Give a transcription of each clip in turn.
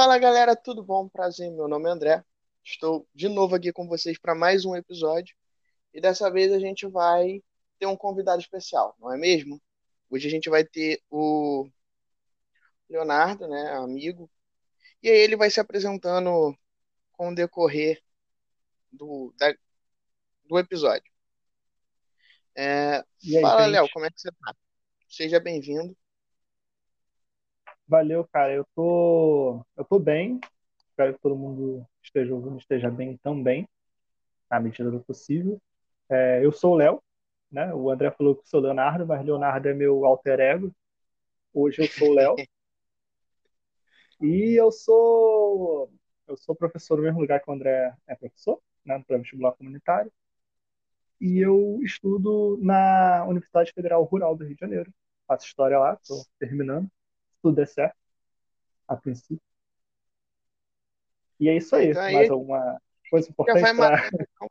Fala galera, tudo bom? Prazer, meu nome é André. Estou de novo aqui com vocês para mais um episódio e dessa vez a gente vai ter um convidado especial, não é mesmo? Hoje a gente vai ter o Leonardo, né, amigo, e aí ele vai se apresentando com o decorrer do, da, do episódio. É, aí, fala, gente? Léo, como é que você tá? Seja bem-vindo. Valeu, cara. Eu tô, eu tô bem. Espero que todo mundo esteja ouvindo, esteja bem também, na medida do possível. É, eu sou o Léo, né? O André falou que sou Leonardo, mas Leonardo é meu alter ego. Hoje eu sou o Léo. E eu sou, eu sou professor no mesmo lugar que o André é professor, né? No pré-vestibular comunitário. E eu estudo na Universidade Federal Rural do Rio de Janeiro. Faço história lá, estou terminando. Tudo der certo, a princípio. E é isso aí. Então aí Mais alguma coisa já importante para. matando,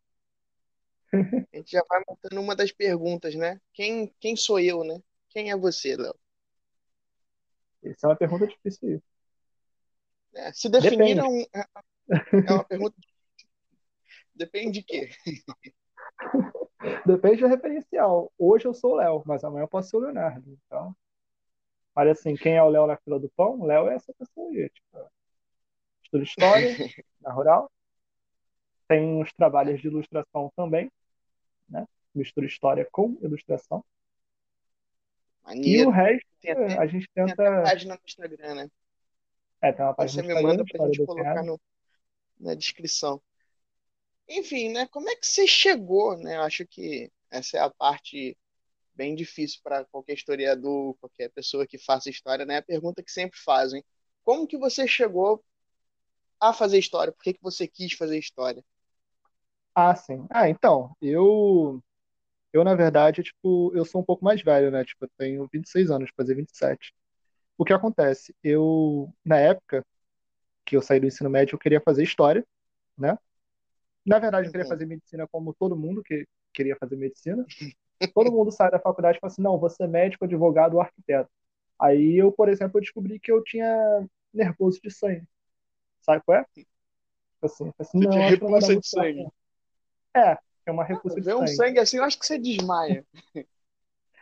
a gente já vai matando uma das perguntas, né? Quem, quem sou eu, né? Quem é você, Léo? Isso é uma pergunta difícil. aí. É, se definir é, um- é uma pergunta. Depende de quê? Depende do referencial. Hoje eu sou o Léo, mas amanhã eu posso ser o Leonardo. Então, olha assim, quem é o Léo na fila do pão? Léo é essa pessoa aí. Tipo, estudo história na rural. Tem uns trabalhos de ilustração também, né? Misturo história com ilustração. E o Maneiro. resto, Tem até, a gente tem até tenta. página no Instagram, né? É, tem uma página você me manda pra gente colocar no, na descrição. Enfim, né? Como é que você chegou, né? Eu acho que essa é a parte bem difícil para qualquer historiador, qualquer pessoa que faça história, né? A pergunta que sempre fazem. Como que você chegou a fazer história? Por que que você quis fazer história? Ah, sim. Ah, então, eu, eu na verdade, tipo, eu sou um pouco mais velho, né? Tipo, eu tenho 26 anos, fazer 27. O que acontece? Eu, na época que eu saí do ensino médio, eu queria fazer história, né? Na verdade, eu queria Uhum. fazer medicina como todo mundo que queria fazer medicina. Todo mundo sai da faculdade e fala assim, não, vou ser médico, advogado ou arquiteto. Aí eu, por exemplo, eu descobri que eu tinha nervoso de sangue. Sabe qual é? Tipo assim, assim, Você não, tinha repulsa de sangue. É, é uma repulsa de Ver um sangue. sangue assim, eu acho que você desmaia.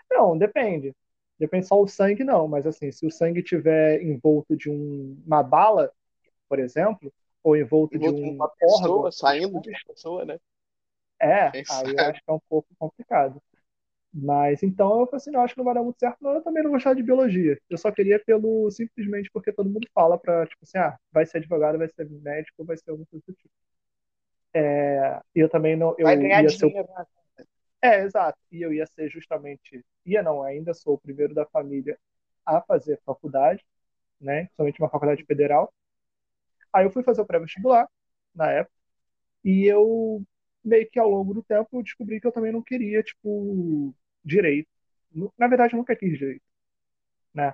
Não, depende. Depende só o sangue, não. Mas assim, se o sangue tiver envolto de um- uma bala, por exemplo, ou envolto de Envolto em um uma pessoa, órgão saindo de uma pessoa, né? é, Quem aí eu acho que é um pouco complicado. Mas então eu falei assim, não, acho que não vai dar muito certo, não. Eu também não gostava de biologia. Eu só queria pelo, simplesmente porque todo mundo fala pra, tipo assim, ah, vai ser advogado, vai ser médico, vai ser alguma coisa do tipo. E eu também não, Vai eu ganhar ia ser dinheiro, né? É, exato. E eu ia ser justamente, ia não, ainda sou o primeiro da família a fazer faculdade, né? Principalmente uma faculdade federal. Aí eu fui fazer o pré-vestibular na época e eu meio que ao longo do tempo eu descobri que eu também não queria, tipo, direito. Na verdade, nunca quis direito, né?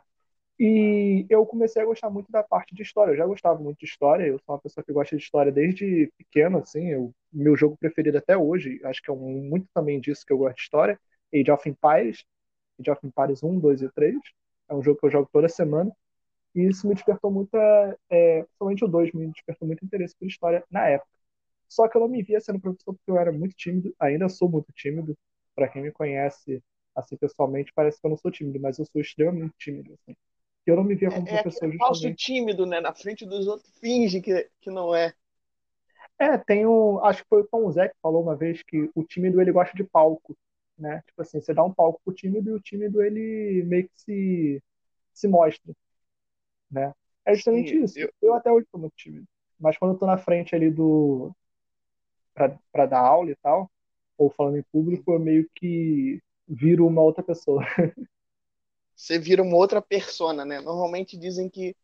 E eu comecei a gostar muito da parte de história. Eu já gostava muito de história. Eu sou uma pessoa que gosta de história desde pequeno, assim. Eu, meu jogo preferido até hoje, acho que é um, muito também disso que eu gosto de história. Age of Empires, Age of Empires 1, 2 e 3. É um jogo que eu jogo toda semana. E isso me despertou muita, é, o 2, me despertou muito interesse por história na época. Só que eu não me via sendo professor porque eu era muito tímido, ainda sou muito tímido. Para quem me conhece assim pessoalmente, parece que eu não sou tímido, mas eu sou extremamente tímido. Assim. Eu não me via como É, é professor falso justamente. tímido, né? Na frente dos outros, finge que, que não é. É, tem o, acho que foi o Tom Zé que falou uma vez que o tímido ele gosta de palco, né? Tipo assim, você dá um palco pro tímido e o tímido ele meio que se, se mostra, né? É justamente Sim, isso. eu, Eu até hoje sou muito tímido, mas quando eu tô na frente ali do para para dar aula e tal, ou falando em público, eu meio que viro uma outra pessoa. você vira uma outra persona, né? Normalmente dizem que,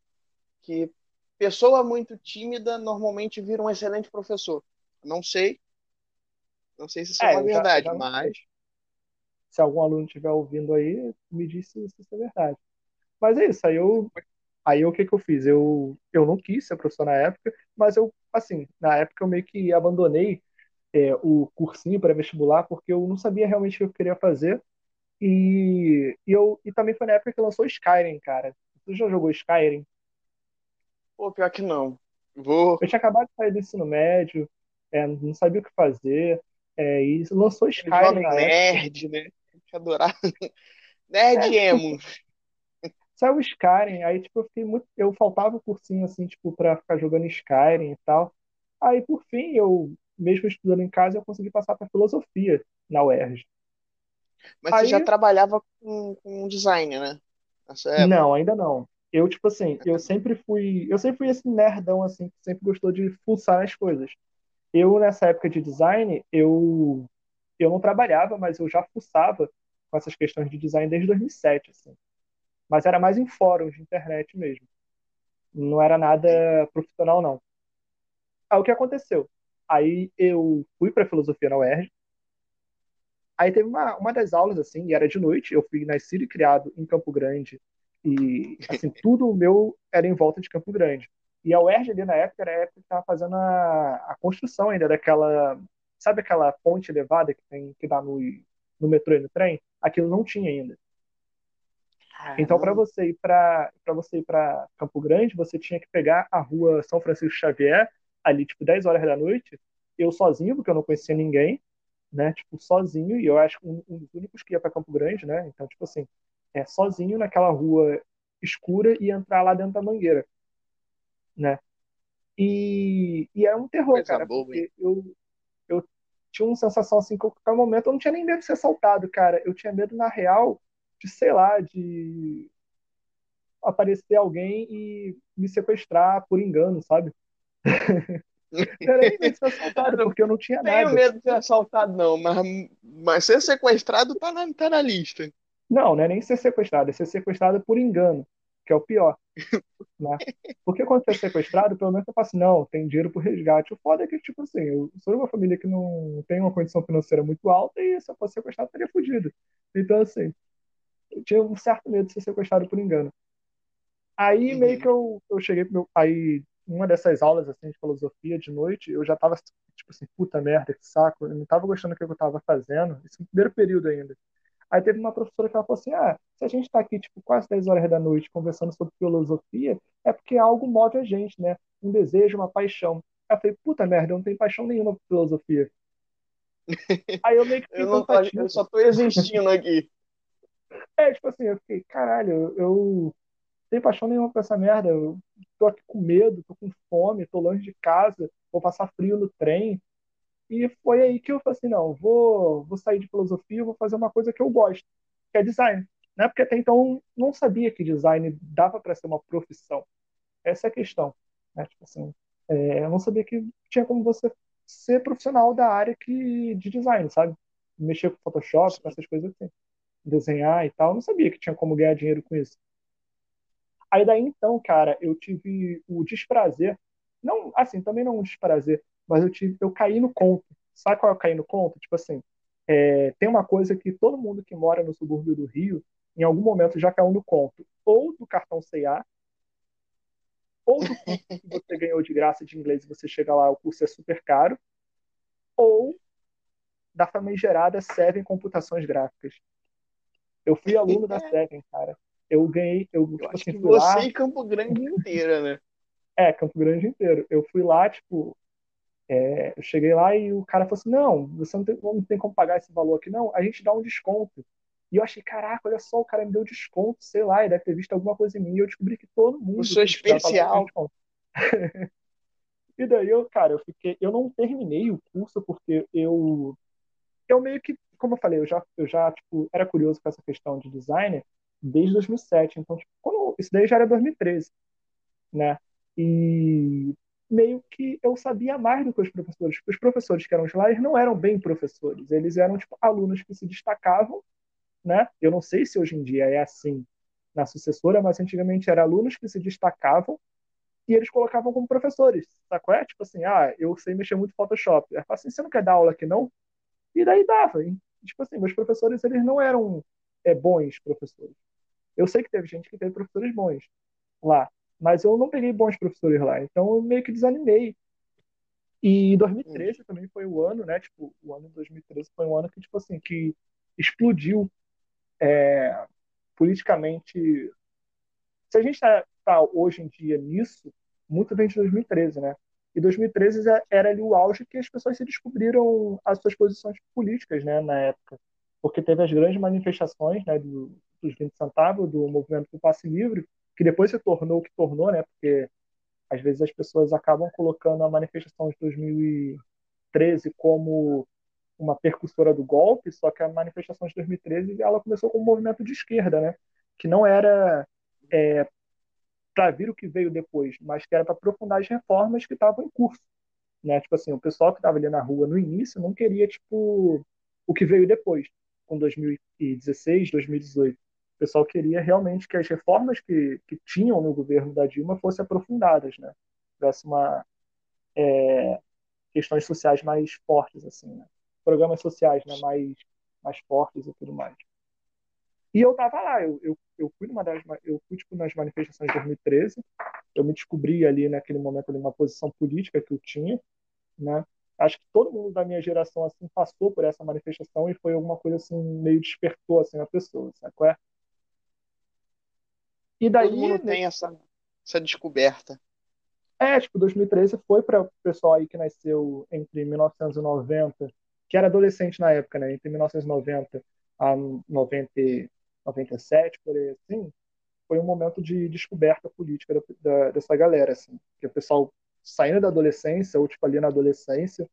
que pessoa muito tímida normalmente vira um excelente professor. Não sei, não sei se isso é É, uma já, verdade, já mas Se algum aluno estiver ouvindo aí, me diz se se isso é verdade. Mas é isso, aí eu Aí o que que eu fiz? Eu, eu não quis ser professor na época, mas eu, assim, na época eu meio que abandonei é, o cursinho pré-vestibular porque eu não sabia realmente o que eu queria fazer. E, e, eu, e também foi na época que lançou Skyrim, cara. Você já jogou Skyrim? Pô, pior que não. Vou. Eu tinha acabado de sair do ensino médio, é, não sabia o que fazer, é, e lançou Skyrim Jovem na época. nerd, né? Que adorar. Nerd É, emo. Saiu o Skyrim, aí tipo, eu fiquei muito. Eu faltava o cursinho assim, tipo, pra ficar jogando Skyrim e tal. Aí, por fim, eu, mesmo estudando em casa, eu consegui passar pra filosofia na UERJ. Mas você já Aí, trabalhava com, com design, né? Não, ainda não. Eu, tipo assim, eu sempre fui. Eu sempre fui esse nerdão, assim, que sempre gostou de fuçar as coisas. Eu, nessa época de design, eu, eu não trabalhava, mas eu já fuçava com essas questões de design desde 2007, assim. Mas era mais em fóruns de internet mesmo. Não era nada profissional, não. Aí o que aconteceu? Aí eu fui para filosofia na UERJ. Aí teve uma, uma das aulas, assim, e era de noite. Eu fui nascido e criado em Campo Grande. E, assim, tudo o meu era em volta de Campo Grande. E a UERJ ali na época era a época que estava fazendo a, a construção ainda daquela. Sabe aquela ponte elevada que tem que dá no, no metrô e no trem? Aquilo não tinha ainda. Então, para você ir para para você ir para Campo Grande, você tinha que pegar a rua São Francisco Xavier, ali, tipo, 10 horas da noite, eu sozinho, porque eu não conhecia ninguém, né? Tipo, sozinho, e eu acho que um, um dos únicos que ia para Campo Grande, né? Então, tipo assim, é sozinho naquela rua escura e entrar lá dentro da mangueira, né? E, e era um terror, Coisa cara, boa, hein? porque eu, eu tinha uma sensação assim que a qualquer momento eu não tinha nem medo de ser assaltado, cara. Eu tinha medo, na real, de, sei lá, de aparecer alguém e me sequestrar por engano, sabe? Era nem medo de ser assaltado, porque eu não tinha Tenho nada. medo de ser assaltado, não, mas, mas ser sequestrado tá na, tá na lista. Não, não é nem ser sequestrado, é ser sequestrado por engano, que é o pior, né? Porque quando você é sequestrado, pelo menos você fala assim, não, tem dinheiro pro resgate. O foda é que, tipo assim, eu sou de uma família que não tem uma condição financeira muito alta e se eu fosse sequestrado, eu estaria fudido. Então, assim, eu tinha um certo medo de ser sequestrado por engano. Aí meio que Uhum. eu, eu cheguei pro meu. Aí, uma dessas aulas assim, de filosofia de noite, eu já tava tipo assim, puta merda, que saco. Eu não tava gostando do que eu tava fazendo. Isso no primeiro período ainda. Aí teve uma professora que ela falou assim: ah, se a gente tá aqui, tipo, quase 10 horas da noite conversando sobre filosofia, é porque algo move a gente, né? Um desejo, uma paixão. Aí eu falei, puta merda, eu não tenho paixão nenhuma por filosofia. Aí eu meio que fiquei Eu não eu só tô existindo aqui. É, tipo assim, eu fiquei, caralho, eu, tenho paixão nenhuma por essa merda. Eu tô aqui com medo, tô com fome, tô longe de casa, vou passar frio no trem. E foi aí que eu falei assim, não, vou, vou sair de filosofia, vou fazer uma coisa que eu gosto, que é design. Né? Porque até então não sabia que design dava para ser uma profissão. Essa é a questão. Né? Tipo assim, é, eu não sabia que tinha como você ser profissional da área que, de design, sabe? Mexer com Photoshop, com essas coisas assim. Desenhar e tal. Eu não sabia que tinha como ganhar dinheiro com isso. Aí daí então, cara, eu tive o desprazer, não, assim, também não um desprazer, mas eu tive, eu caí no conto. Sabe qual é o cair no conto? Tipo assim, é, tem uma coisa que todo mundo que mora no subúrbio do Rio, em algum momento já caiu no conto, ou do cartão C&A, ou do curso que você ganhou de graça de inglês e você chega lá, o curso é super caro, ou da famigerada Seven Computações Gráficas. Eu fui aluno da Seven, cara. Eu ganhei, eu, Eu tipo acho assim, que fui lá, você e Campo Grande inteira, né? É, Campo Grande inteiro. Eu fui lá, tipo, é, eu cheguei lá e o cara falou assim: não, você não tem, não tem como pagar esse valor aqui, não, a gente dá um desconto. E eu achei, caraca, olha só, o cara me deu desconto, sei lá, ele deve ter visto alguma coisa em mim. E eu descobri que todo mundo Eu sou especial. E daí eu, cara, eu fiquei, eu não terminei o curso porque eu, eu meio que, como eu falei, eu já, eu já, tipo, era curioso com essa questão de design desde 2007. Então, tipo, quando, isso daí já era 2013 né? E meio que eu sabia mais do que os professores, os professores que eram eles não eram bem professores, eles eram tipo alunos que se destacavam, né? Eu não sei se hoje em dia é assim na sucessora, mas antigamente eram alunos que se destacavam e eles colocavam como professores, sacou? É tipo assim, ah, eu sei mexer muito Photoshop. Falo assim, você não quer dar aula aqui não? E daí dava. E, tipo assim, meus professores, eles não eram é, bons professores. Eu sei que teve gente que teve professores bons lá, mas eu não peguei bons professores lá, então eu meio que desanimei. E Hum. 2013 também foi o ano, né? Tipo, o ano de 2013 foi um ano que, tipo assim, que explodiu é, politicamente. Se a gente está tá hoje em dia nisso, muito vem de 2013, né? E 2013 era ali o auge que as pessoas se descobriram as suas posições políticas, né, na época. Porque teve as grandes manifestações, né, do, dos 20 centavos, do movimento do passe livre, que depois se tornou o que tornou, né, porque às vezes as pessoas acabam colocando a manifestação de 2013 como uma percussora do golpe, só que a manifestação de 2013 ela começou com um movimento de esquerda, né, que não era é, para vir o que veio depois, mas que era para aprofundar as reformas que estavam em curso, né? Tipo assim, o pessoal que estava ali na rua no início não queria tipo o que veio depois, com 2016, 2018. O pessoal queria realmente que as reformas que, que tinham no governo da Dilma fossem aprofundadas, né? Tivesse uma é, questões sociais mais fortes, assim, né? Programas sociais, né? Mais mais fortes e tudo mais. E eu tava lá, eu, eu, eu fui numa das, eu fui tipo nas manifestações de 2013, eu me descobri ali naquele momento ali uma posição política que eu tinha, né? Acho que todo mundo da minha geração assim passou por essa manifestação e foi alguma coisa assim meio despertou assim a pessoa, sabe qual é? E daí todo mundo tem essa essa descoberta. É, tipo, 2013 foi para o pessoal aí que nasceu entre 1990, que era adolescente na época, né? Entre 1990 a 90 97, por aí assim, foi um momento de descoberta política da, da, dessa galera, assim, que o pessoal saindo da adolescência ou tipo ali na adolescência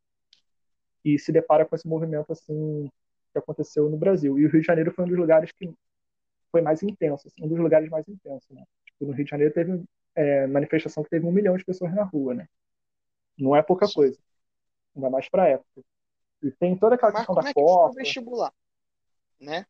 e se depara com esse movimento assim que aconteceu no Brasil. E o Rio de Janeiro foi um dos lugares que foi mais intenso, assim, um dos lugares mais intensos, né? Tipo, no Rio de Janeiro teve é, manifestação que teve um milhão de pessoas na rua, né? Não é pouca coisa, ainda mais para época. E tem toda aquela Mas questão da é Copa. vestibular, né?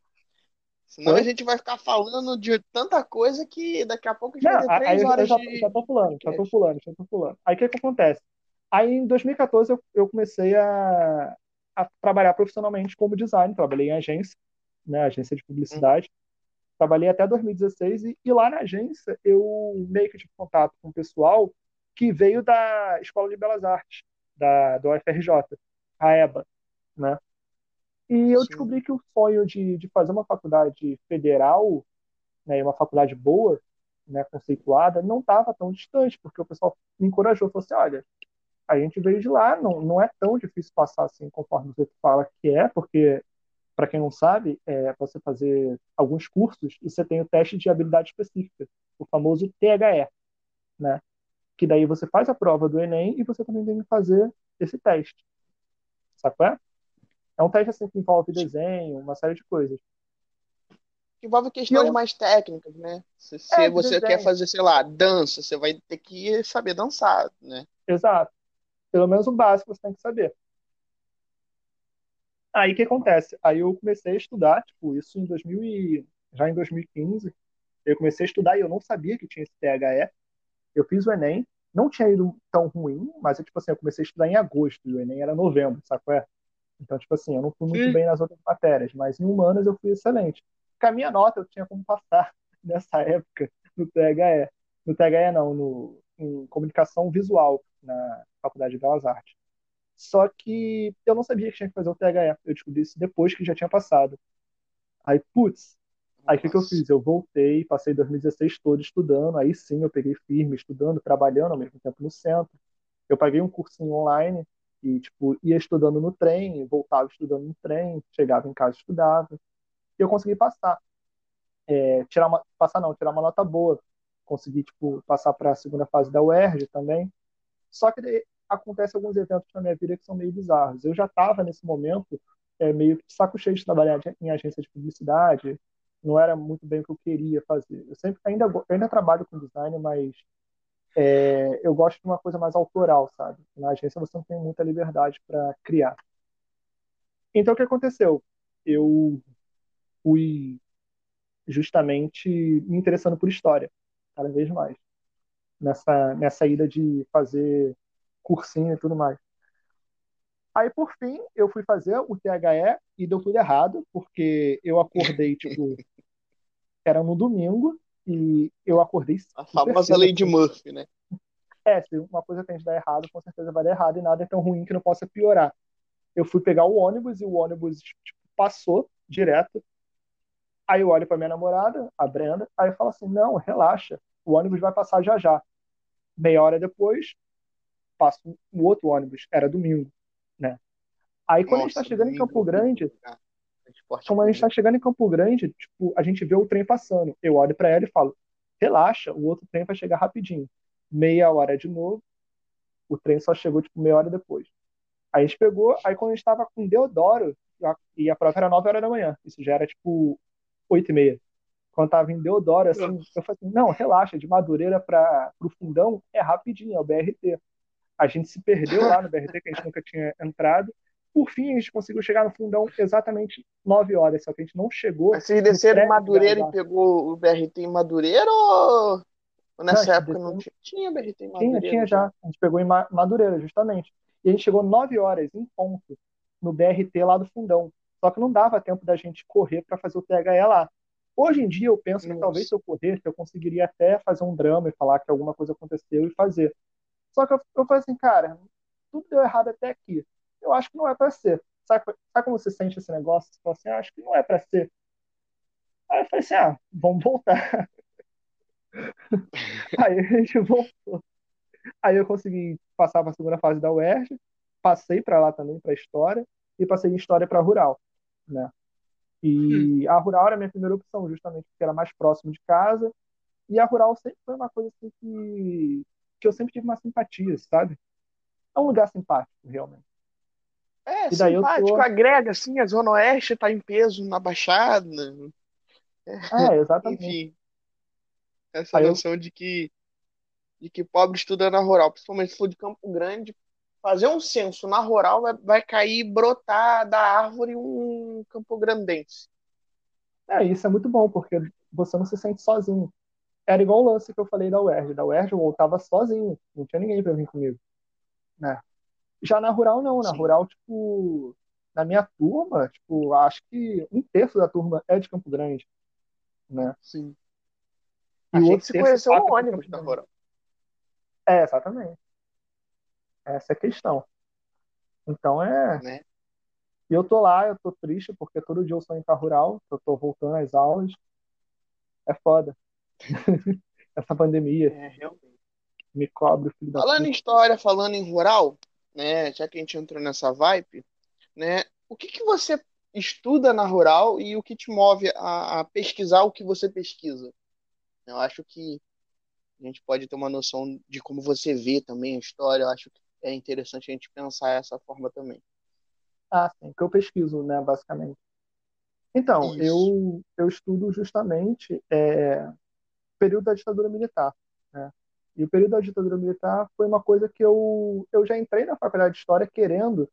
Senão Oi? a gente vai ficar falando de tanta coisa que daqui a pouco a gente Não, vai ter três horas eu já, de. já tô pulando, já tô pulando, já tô pulando. Aí o que, que acontece? Aí em 2014 eu, eu comecei a, a trabalhar profissionalmente como design, trabalhei em agência, né, agência de publicidade. Hum. Trabalhei até 2016 e, e, lá na agência eu meio que tive contato com o pessoal que veio da Escola de Belas Artes, da, do UFRJ, a EBA, né? E eu Sim. descobri que o sonho de, de fazer uma faculdade federal, né, uma faculdade boa, né, conceituada, não estava tão distante, porque o pessoal me encorajou, falou assim, olha, a gente veio de lá, não, não é tão difícil passar assim, conforme você fala que é, porque, para quem não sabe, é você fazer alguns cursos e você tem o teste de habilidade específica, o famoso THE, né? Que daí você faz a prova do Enem e você também tem que fazer esse teste. Sabe qual é? É um teste assim que envolve desenho, uma série de coisas. Envolve questões eu... mais técnicas, né? Se, se é, você desenho. quer fazer, sei lá, dança, você vai ter que saber dançar, né? Exato. Pelo menos o básico você tem que saber. Aí o que acontece? Aí eu comecei a estudar, tipo, isso em 2000 e... já em 2015. Eu comecei a estudar e eu não sabia que tinha esse THE. Eu fiz o Enem, não tinha ido tão ruim, mas tipo assim, eu comecei a estudar em agosto, e o Enem era novembro, sabe qual é? Então, tipo assim, eu não fui muito Sim. bem nas outras matérias, mas em humanas eu fui excelente. Porque a minha nota eu tinha como passar nessa época no THE. No THE não, no, em comunicação visual na Faculdade de Belas Artes. Só que eu não sabia que tinha que fazer o THE. Eu descobri isso depois que já tinha passado. Aí, putz, aí o que, que eu fiz? Eu voltei, passei 2016 todo estudando. Aí sim, eu peguei firme, estudando, trabalhando ao mesmo tempo no centro. Eu paguei um cursinho online e, tipo, ia estudando no trem, voltava estudando no trem, chegava em casa estudava. E eu consegui passar. É, tirar uma, passar não, tirar uma nota boa. Consegui, tipo, passar para a segunda fase da UERJ também. Só que acontece alguns eventos na minha vida que são meio bizarros. Eu já estava nesse momento é, meio que saco cheio de trabalhar em agência de publicidade, não era muito bem o que eu queria fazer. Eu sempre ainda, eu ainda trabalho com design, mas é, eu gosto de uma coisa mais autoral, sabe? Na agência você não tem muita liberdade para criar. Então o que aconteceu? Eu fui justamente me interessando por história, cada vez mais. Nessa, nessa ida de fazer cursinho e tudo mais. Aí, por fim, eu fui fazer o THE e deu tudo errado, porque eu acordei, tipo, era no domingo, e eu acordei. A famosa lei de Murphy, né? É, se uma coisa tem de dar errado, com certeza vai dar errado e nada é tão ruim que não possa piorar. Eu fui pegar o ônibus e o ônibus tipo, passou direto. Aí eu olho para minha namorada, a Brenda, aí eu falo assim: não, relaxa, o ônibus vai passar já já. Meia hora depois, passo o outro ônibus, era domingo, né? Aí quando Nossa, a gente está chegando em Campo Grande, como a gente está chegando em Campo Grande, tipo, a gente vê o trem passando. Eu olho para ela e falo: relaxa, o outro trem vai chegar rapidinho. Meia hora de novo, o trem só chegou tipo meia hora depois. Aí a gente pegou, aí quando a gente estava com Deodoro, e a prova era 9 horas da manhã, isso já era tipo 8 e meia. Quando tava em Deodoro, assim, eu falei assim, não, relaxa, de Madureira para o Fundão é rapidinho, é o BRT. A gente se perdeu lá no BRT, que a gente nunca tinha entrado, por fim, a gente conseguiu chegar no fundão exatamente 9 horas, só que a gente não chegou. Vocês desceram em Madureira e pegou o BRT em Madureira ou, nessa não, época desceu... não tinha? Tinha BRT em Madureira? Tinha, tinha já. A gente pegou em Madureira, justamente. E a gente chegou 9 horas em ponto no BRT lá do fundão. Só que não dava tempo da gente correr para fazer o THE lá. Hoje em dia eu penso Nossa. que talvez se eu corresse eu conseguiria até fazer um drama e falar que alguma coisa aconteceu e fazer. Só que eu, eu falei assim, cara, tudo deu errado até aqui eu acho que não é para ser. Sabe, sabe como você sente esse negócio? Você fala assim, ah, acho que não é para ser. Aí eu falei assim, ah, vamos voltar. Aí a gente voltou. Aí eu consegui passar para a segunda fase da UERJ, passei para lá também, para História, e passei em História para Rural, né? E hum. a Rural era a minha primeira opção, justamente porque era mais próximo de casa, e a Rural sempre foi uma coisa assim que, que eu sempre tive uma simpatia, sabe? É um lugar simpático, realmente. É, e daí simpático, tô... agrega, assim, a Zona Oeste tá em peso na Baixada. É, exatamente. Enfim, essa Aí noção eu... de que de que pobre estuda na rural, principalmente se for de Campo Grande, fazer um censo na rural vai, vai cair, brotar da árvore um campo grandense. É, isso é muito bom, porque você não se sente sozinho. Era igual o lance que eu falei da UERJ. Da UERJ eu voltava sozinho, não tinha ninguém para vir comigo. Né? Já na rural, não. Na Sim. rural, tipo, na minha turma, tipo, acho que um terço da turma é de Campo Grande, né? Sim. E a gente se conheceu no ônibus na rural. É, exatamente. Essa é a questão. Então é. Né? E eu tô lá, eu tô triste, porque todo dia eu sonho pra rural, eu tô voltando às aulas. É foda. Essa pandemia. É, realmente. Me cobre o filho da Falando em história, falando em rural, né, já que a gente entrou nessa vibe, né, o que, que você estuda na rural e o que te move a, a pesquisar o que você pesquisa? Eu acho que a gente pode ter uma noção de como você vê também a história. Eu acho que é interessante a gente pensar essa forma também. Ah, sim, que eu pesquiso, né, basicamente. Então, eu, eu estudo justamente é, período da ditadura militar. Né? E o período da ditadura militar foi uma coisa que eu, eu já entrei na faculdade de História querendo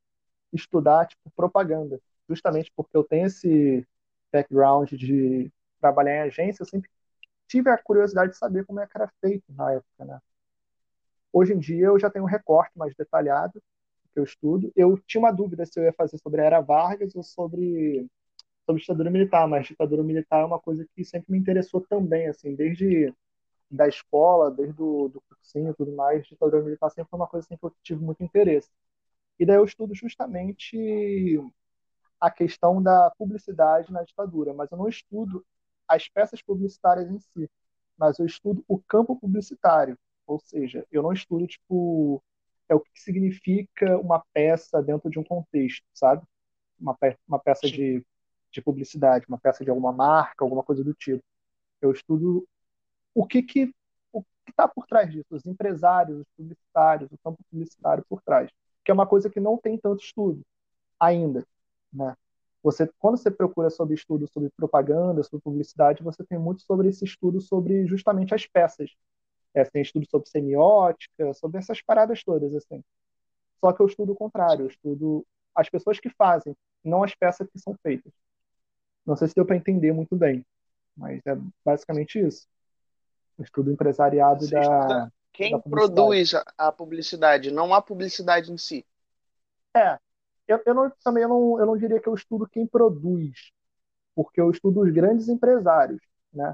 estudar tipo, propaganda, justamente porque eu tenho esse background de trabalhar em agência, eu sempre tive a curiosidade de saber como é que era feito na época, né? Hoje em dia eu já tenho um recorte mais detalhado que eu estudo. Eu tinha uma dúvida se eu ia fazer sobre a Era Vargas ou sobre sobre ditadura militar, mas ditadura militar é uma coisa que sempre me interessou também, assim, desde da escola, desde o do cursinho e tudo mais, ditadura militar sempre foi uma coisa assim, que eu tive muito interesse. E daí eu estudo justamente a questão da publicidade na ditadura, mas eu não estudo as peças publicitárias em si, mas eu estudo o campo publicitário, ou seja, eu não estudo tipo é o que significa uma peça dentro de um contexto, sabe? Uma, pe uma peça de, de publicidade, uma peça de alguma marca, alguma coisa do tipo. Eu estudo o que que o que está por trás disso, os empresários, os publicitários, o campo publicitário por trás, que é uma coisa que não tem tanto estudo ainda, né? Você, quando você procura sobre estudo sobre propaganda, sobre publicidade, você tem muito sobre esse estudo sobre justamente as peças. É, tem estudo sobre semiótica, sobre essas paradas todas, assim. Só que eu estudo o contrário, eu estudo as pessoas que fazem, não as peças que são feitas. Não sei se deu para entender muito bem, mas é basicamente isso estudo empresariado da. Quem da produz a publicidade, não a publicidade em si. É. Eu, eu não, também eu não, eu não diria que eu estudo quem produz, porque eu estudo os grandes empresários, né?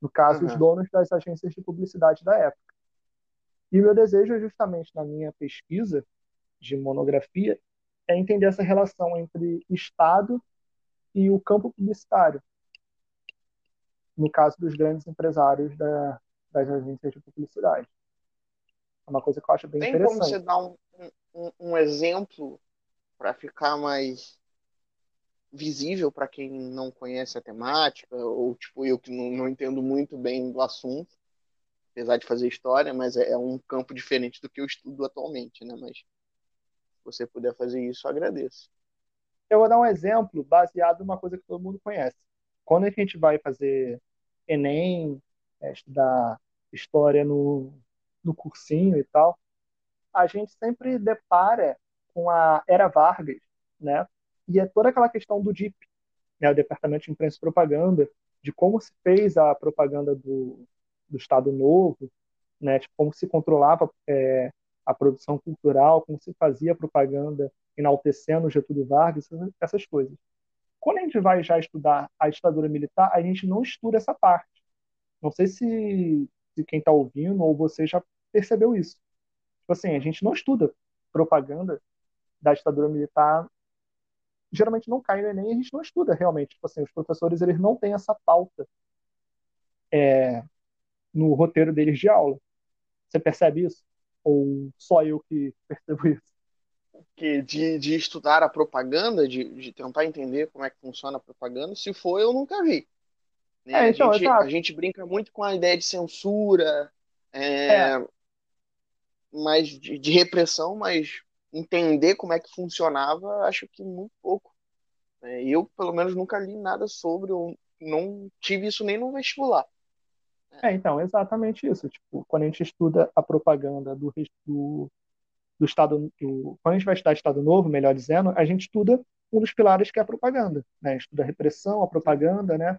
No caso, uhum. os donos das agências de publicidade da época. E o meu desejo é justamente na minha pesquisa de monografia é entender essa relação entre Estado e o campo publicitário no caso dos grandes empresários da, das agências de publicidade. É uma coisa que eu acho bem Tem interessante. como você dar um, um, um exemplo para ficar mais visível para quem não conhece a temática, ou tipo eu que não, não, entendo muito bem do assunto, apesar de fazer história, mas é, é, um campo diferente do que eu estudo atualmente, né? Mas se você puder fazer isso, agradeço. Eu vou dar um exemplo baseado numa coisa que todo mundo conhece. Quando a gente vai fazer Enem, é, estudar história no, no cursinho e tal, a gente sempre depara com a Era Vargas, né? E é toda aquela questão do DIP, né, o Departamento de Imprensa e Propaganda, de como se fez a propaganda do, do Estado Novo, né, de como se controlava é, a produção cultural, como se fazia propaganda enaltecendo Getúlio Vargas, essas coisas. Quando a gente vai já estudar a ditadura militar, a gente não estuda essa parte. Não sei se, se quem está ouvindo ou você já percebeu isso. Tipo assim, a gente não estuda propaganda da ditadura militar geralmente não cai no Enem e a gente não estuda realmente. Tipo assim, os professores eles não têm essa pauta é, no roteiro deles de aula. Você percebe isso? Ou só eu que percebo isso? Que de, de estudar a propaganda, de, de tentar entender como é que funciona a propaganda, se for, eu nunca vi. Né? É, então, a, gente, a gente brinca muito com a ideia de censura, é, é. mas de, de repressão, mas entender como é que funcionava, acho que muito pouco. É, eu, pelo menos, nunca li nada sobre, eu não tive isso nem no vestibular. É, então, exatamente isso. Tipo, quando a gente estuda a propaganda do, do, do Estado, do, quando a gente vai estudar Estado Novo, melhor dizendo, a gente estuda um dos pilares que é a propaganda, né? Estuda a repressão, a propaganda, né?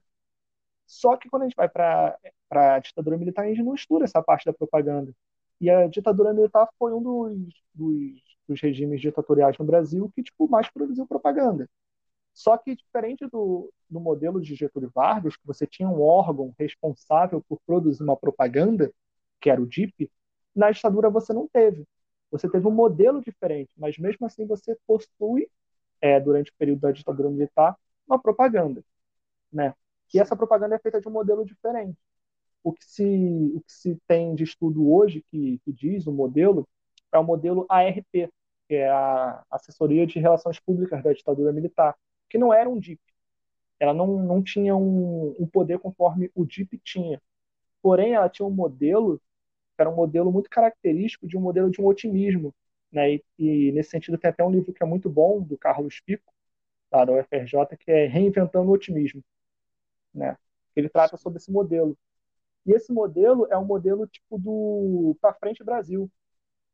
Só que quando a gente vai para a ditadura militar, a gente não estuda essa parte da propaganda. E a ditadura militar foi um dos, dos dos regimes ditatoriais no Brasil que tipo mais produziu propaganda. Só que diferente do, do modelo de Getúlio Vargas, que você tinha um órgão responsável por produzir uma propaganda, que era o DIP, na ditadura você não teve. Você teve um modelo diferente, mas mesmo assim você possui, é, durante o período da ditadura militar, uma propaganda, né? E essa propaganda é feita de um modelo diferente. O que se, o que se tem de estudo hoje que, que diz o modelo é o modelo ARP, que é a Assessoria de Relações Públicas da ditadura militar, que não era um DIP. Ela não, não tinha um, um poder conforme o DIP tinha. Porém, ela tinha um modelo, era um modelo muito característico de um modelo de um otimismo. Né? E, e nesse sentido, tem até um livro que é muito bom, do Carlos Pico, lá da UFRJ, que é Reinventando o Otimismo. Né? Ele trata sobre esse modelo. E esse modelo é um modelo tipo do Para Frente Brasil,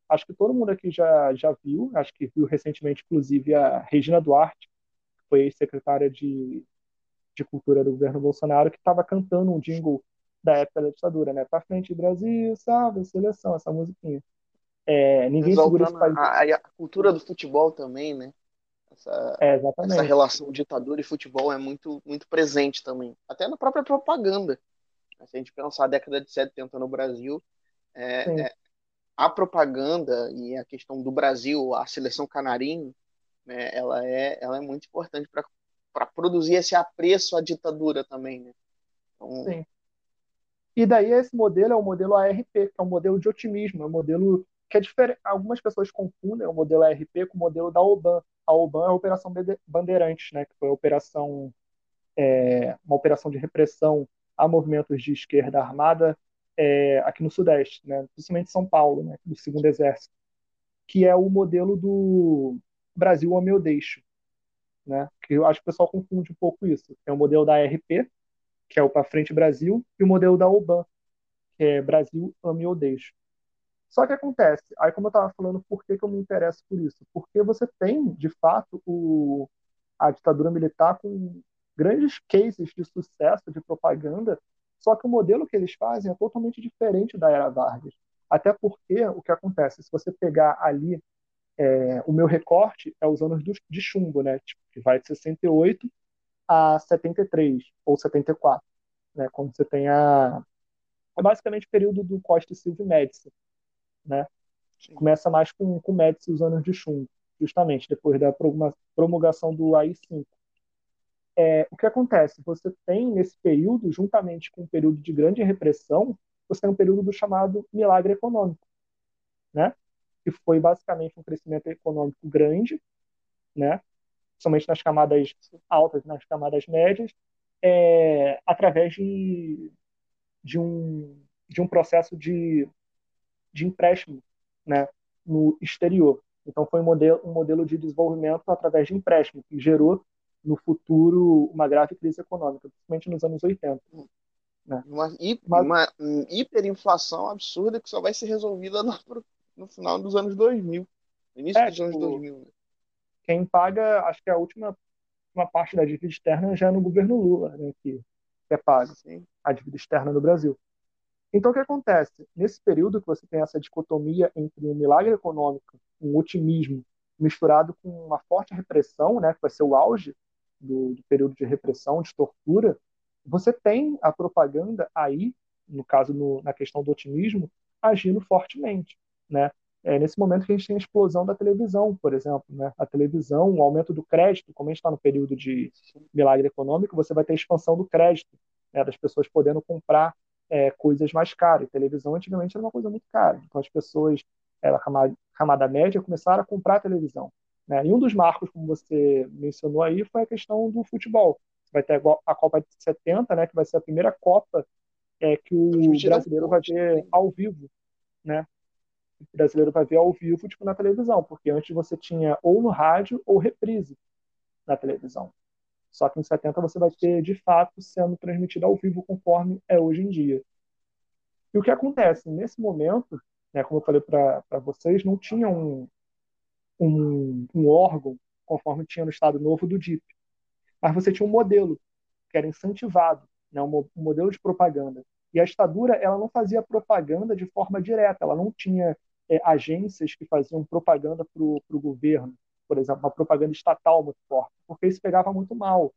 acho que todo mundo aqui já, já viu, acho que viu recentemente, inclusive, a Regina Duarte, que foi secretária de, de Cultura do governo Bolsonaro, que estava cantando um jingle da época da ditadura, né? Pra frente, Brasil, salve, seleção, essa musiquinha. É, ninguém segura esse país. A, a, cultura do futebol também, né? Essa, é, essa relação ditadura e futebol é muito, muito presente também. Até na própria propaganda. Se a gente pensar a década de 70 no Brasil, é, é, a propaganda e a questão do Brasil, a seleção canarinho, né, ela, é, ela é muito importante para produzir esse apreço à ditadura também. Né? Então... Sim. E daí esse modelo é o modelo ARP, que é um modelo de otimismo, é um modelo que é diferente. Algumas pessoas confundem o modelo ARP com o modelo da OBAN. A OBAN é a Operação Bandeirantes, né, que foi a operação, é, uma operação de repressão a movimentos de esquerda armada é, aqui no Sudeste, né, principalmente São Paulo, né, do Segundo Exército, que é o modelo do Brasil Ame ou Deixo, né, que eu acho que o pessoal confunde um pouco isso. É o modelo da ARP, que é o Para Frente Brasil, e o modelo da OBAN, que é Brasil Ame ou Deixo. Só que acontece, aí como eu estava falando, por que, que eu me interesso por isso? Porque você tem, de fato, o, a ditadura militar com grandes cases de sucesso de propaganda só que o modelo que eles fazem é totalmente diferente da era Vargas. Até porque o que acontece, se você pegar ali é, o meu recorte é os anos do, de chumbo, né? Tipo, que vai de 68 a 73 ou 74, né? Quando você tem a é basicamente o período do Costa e Silva e Médici, né? Começa mais com, com Médici os anos de chumbo, justamente depois da promulgação do AI-5 é, o que acontece? Você tem nesse período, juntamente com um período de grande repressão, você tem um período do chamado milagre econômico. né? Que foi basicamente um crescimento econômico grande, né? Somente nas camadas altas, nas camadas médias, é, através de, de, um, de um processo de, de empréstimo, né? No exterior. Então foi um modelo, um modelo de desenvolvimento através de empréstimo que gerou no futuro uma grave crise econômica, principalmente nos anos 80. Né? Uma, uma hiperinflação absurda que só vai ser resolvida no, no final dos anos 2000, no início é, dos anos 2000. Tipo? Quem paga, acho que a última uma parte da dívida externa já é no governo Lula, né, que é pago Sim. a dívida externa no Brasil. Então, o que acontece? Nesse período que você tem essa dicotomia entre um milagre econômico, um otimismo, misturado com uma forte repressão, né, que vai ser o auge do, do período de repressão, de tortura, você tem a propaganda aí, no caso no, na questão do otimismo, agindo fortemente, né? É nesse momento que a gente tem a explosão da televisão, por exemplo, né? A televisão, o aumento do crédito, como a gente está no período de milagre econômico, você vai ter a expansão do crédito, né? das pessoas podendo comprar é, coisas mais caras. televisão antigamente era uma coisa muito cara, então as pessoas, era camada, camada média, começaram a comprar televisão. Né? E um dos marcos, como você mencionou aí, foi a questão do futebol. Vai ter a Copa de 70, né, que vai ser a primeira Copa é, que o brasileiro vai ver ao vivo. Né? Brasileiro vai ver ao vivo tipo, na televisão, porque antes você tinha ou no rádio ou reprise na televisão. Só que em 70 você vai ter, de fato, sendo transmitido ao vivo conforme é hoje em dia. E o que acontece? Nesse momento, né, como eu falei para vocês, não tinha um, um, um órgão, conforme tinha no Estado Novo do DIP. Mas você tinha um modelo que era incentivado, né, um, um modelo de propaganda. E a ditadura ela não fazia propaganda de forma direta, ela não tinha é, agências que faziam propaganda para o governo, por exemplo, uma propaganda estatal muito forte, porque isso pegava muito mal.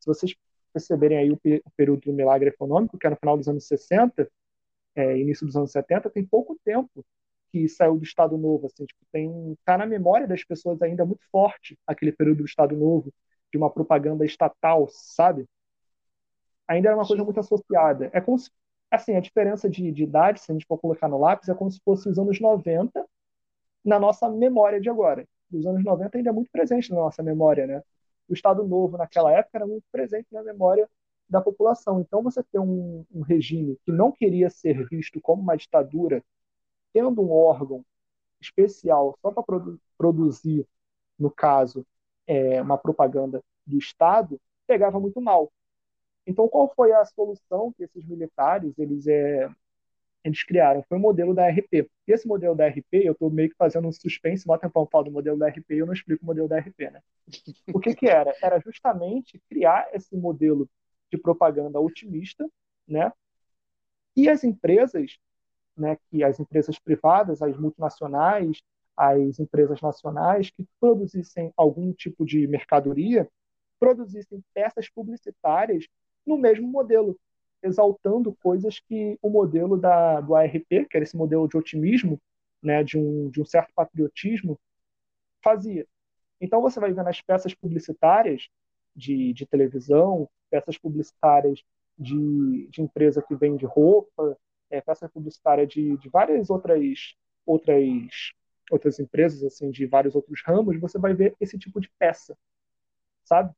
Se vocês perceberem aí o, o período do milagre econômico, que é no final dos anos 60, é, início dos anos 70, tem pouco tempo que saiu do Estado Novo, assim, tipo, tem tá na memória das pessoas ainda muito forte aquele período do Estado Novo, de uma propaganda estatal, sabe? Ainda era uma coisa muito associada. É como se, assim, a diferença de, de idade, se a gente for colocar no lápis, é como se fosse os anos 90 na nossa memória de agora. Os anos 90 ainda é muito presente na nossa memória, né? O Estado Novo, naquela época, era muito presente na memória da população. Então, você ter um, um regime que não queria ser visto como uma ditadura tendo um órgão especial só para produ produzir, no caso, é, uma propaganda do Estado, pegava muito mal. Então, qual foi a solução que esses militares eles, é, eles criaram? Foi o modelo da RP. E esse modelo da RP, eu estou meio que fazendo um suspense, mó tempão falar do modelo da RP e eu não explico o modelo da RP, né? O que, que era? Era justamente criar esse modelo de propaganda otimista, né? E as empresas né, que as empresas privadas, as multinacionais, as empresas nacionais que produzissem algum tipo de mercadoria, produzissem peças publicitárias no mesmo modelo, exaltando coisas que o modelo da, do ARP, que era esse modelo de otimismo, né, de, um, de um certo patriotismo, fazia. Então você vai ver nas peças publicitárias de, de televisão, peças publicitárias de, de empresa que vende roupa, é, peça publicitária de, de várias outras, outras, outras empresas, assim, de vários outros ramos, você vai ver esse tipo de peça, sabe?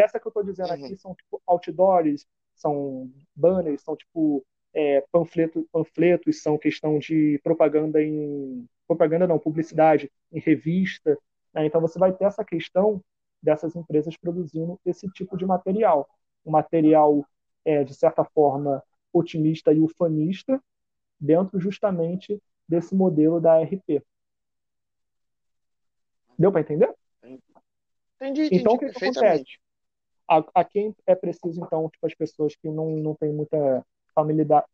Peça que eu estou dizendo uhum. aqui são tipo outdoors, são banners, são tipo é, panfleto, panfletos, são questão de propaganda em propaganda não, publicidade em revista. Né? Então você vai ter essa questão dessas empresas produzindo esse tipo de material, um material é, de certa forma otimista e ufanista dentro justamente desse modelo da RP. Deu para entender? Entendi, entendi então, o que, que acontece? A, a, quem é preciso, então, tipo, as pessoas que não, não têm muita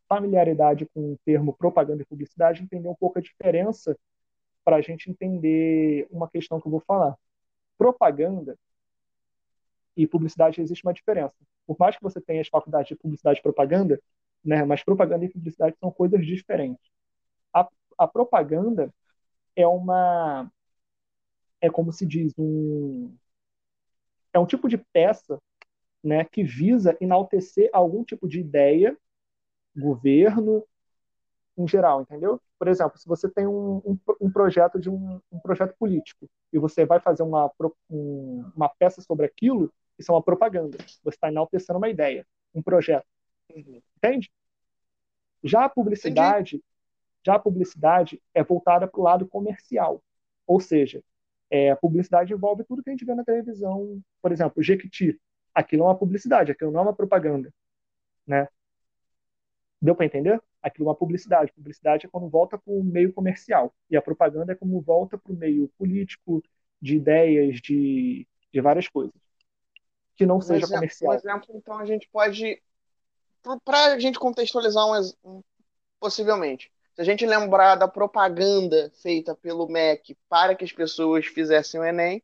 familiaridade com o termo propaganda e publicidade, entender um pouco a diferença para a gente entender uma questão que eu vou falar. Propaganda e publicidade existe uma diferença. Por mais que você tenha as faculdades de publicidade e propaganda, né? Mas propaganda e publicidade são coisas diferentes. A, a propaganda é uma é como se diz um é um tipo de peça, né, que visa enaltecer algum tipo de ideia, governo, em geral, entendeu? Por exemplo, se você tem um, um, um projeto de um, um, projeto político e você vai fazer uma, uma peça sobre aquilo, isso é uma propaganda. Você está enaltecendo uma ideia, um projeto. Uhum. Entende? Já a publicidade, Entendi. já a publicidade é voltada para o lado comercial. Ou seja, é, a publicidade envolve tudo que a gente vê na televisão. Por exemplo, Jequiti. Aquilo é uma publicidade, aquilo não é uma propaganda. Né? Deu para entender? Aquilo é uma publicidade. Publicidade é quando volta para o meio comercial. E a propaganda é como volta para o meio político, de ideias, de, de várias coisas. Que não um seja exemplo, comercial. Por exemplo, então a gente pode. Para a gente contextualizar um, possivelmente, se a gente lembrar da propaganda feita pelo MEC para que as pessoas fizessem o Enem,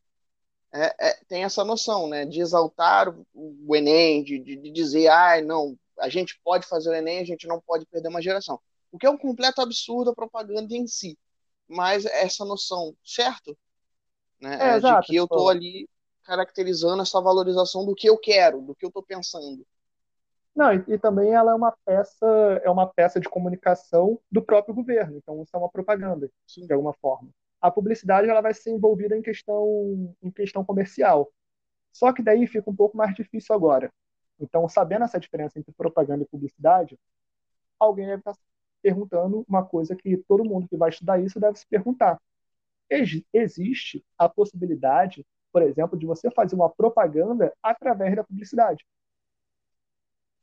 é, é, tem essa noção, né, de exaltar o, o Enem, de, de, de dizer, ah, não, a gente pode fazer o Enem, a gente não pode perder uma geração. O que é um completo absurdo a propaganda em si. Mas essa noção, certo? Né, é, exato, de que eu estou ali caracterizando essa valorização do que eu quero, do que eu estou pensando. Não, e, e, também ela é uma peça, é uma peça de comunicação do próprio governo. Então isso é uma propaganda, Sim. de alguma forma. A publicidade ela vai ser envolvida em questão, em questão comercial. Só que daí fica um pouco mais difícil agora. Então, sabendo essa diferença entre propaganda e publicidade, alguém deve estar perguntando uma coisa que todo mundo que vai estudar isso deve se perguntar. Existe a possibilidade, por exemplo, de você fazer uma propaganda através da publicidade?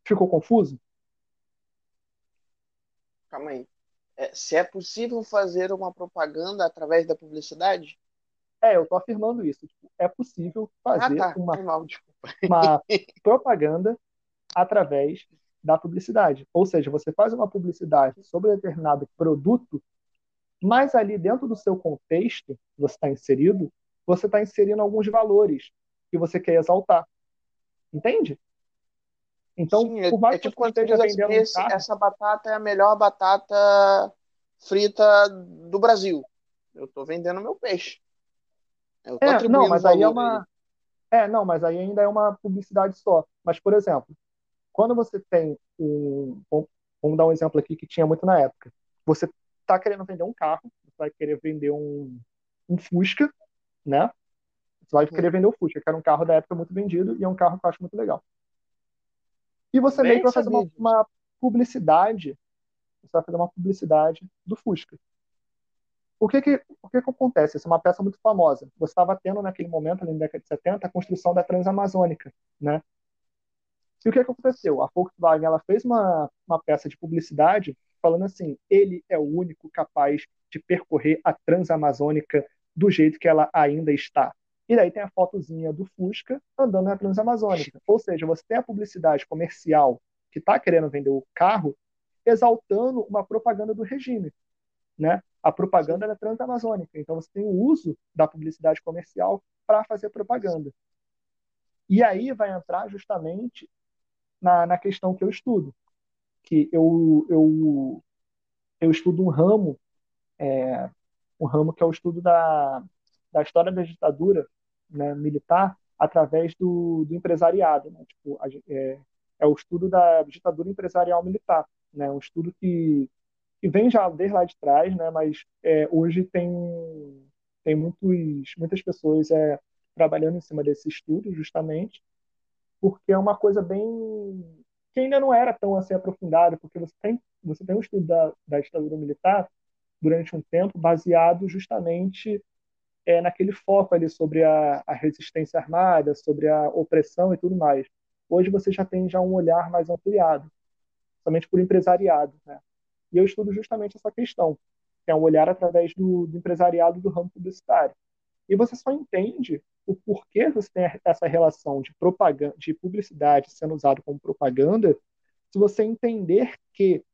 Ficou confuso? Calma aí. É, se é possível fazer uma propaganda através da publicidade? É, eu estou afirmando isso. Tipo, é possível fazer ah, tá. uma, mal, uma propaganda através da publicidade. Ou seja, você faz uma publicidade sobre determinado produto, mas ali dentro do seu contexto que você está inserido, você está inserindo alguns valores que você quer exaltar. Entende? Então, Sim, por mais é, tipo quando esteja vendendo esse, carro, essa batata é a melhor batata frita do Brasil. Eu estou vendendo meu peixe. Eu tô é, não, mas aí é uma é, não, mas aí ainda é uma publicidade só. Mas, por exemplo, quando você tem um. Vamos dar um exemplo aqui que tinha muito na época. Você está querendo vender um carro, você vai querer vender um, um Fusca, né? Você vai querer vender o Fusca, que era um carro da época muito vendido e é um carro que eu acho muito legal. E você Bem meio que vai fazer uma, uma, publicidade, você vai fazer uma publicidade do Fusca. O que que, o que que acontece? Essa é uma peça muito famosa. Você estava tendo naquele momento, ali na década de 70, a construção da Transamazônica, né? E o que, que aconteceu? A Volkswagen ela fez uma, uma peça de publicidade falando assim, ele é o único capaz de percorrer a Transamazônica do jeito que ela ainda está. E daí tem a fotozinha do Fusca andando na Transamazônica. Ou seja, você tem a publicidade comercial que está querendo vender o carro exaltando uma propaganda do regime. Né? A propaganda é transamazônica. Então você tem o uso da publicidade comercial para fazer propaganda. E aí vai entrar justamente na, na questão que eu estudo, que eu, eu, eu estudo um ramo, é, um ramo que é o estudo da, da história da ditadura né, militar através do, do empresariado. Né? Tipo, a, é, é, o estudo da ditadura empresarial militar, né? um estudo que, que vem já desde lá de trás, né? mas é, hoje tem, tem muitos, muitas pessoas é, trabalhando em cima desse estudo, justamente, porque é uma coisa bem que ainda não era tão assim aprofundado, porque você tem você tem um estudo da, da ditadura militar durante um tempo baseado justamente é, naquele foco ali sobre a, a, resistência armada, sobre a opressão e tudo mais. Hoje você já tem já um olhar mais ampliado, somente por empresariado. Né? E eu estudo justamente essa questão, que é um olhar através do, do empresariado do ramo publicitário. E você só entende o porquê você tem essa relação de propaganda, de publicidade sendo usado como propaganda, se você entender que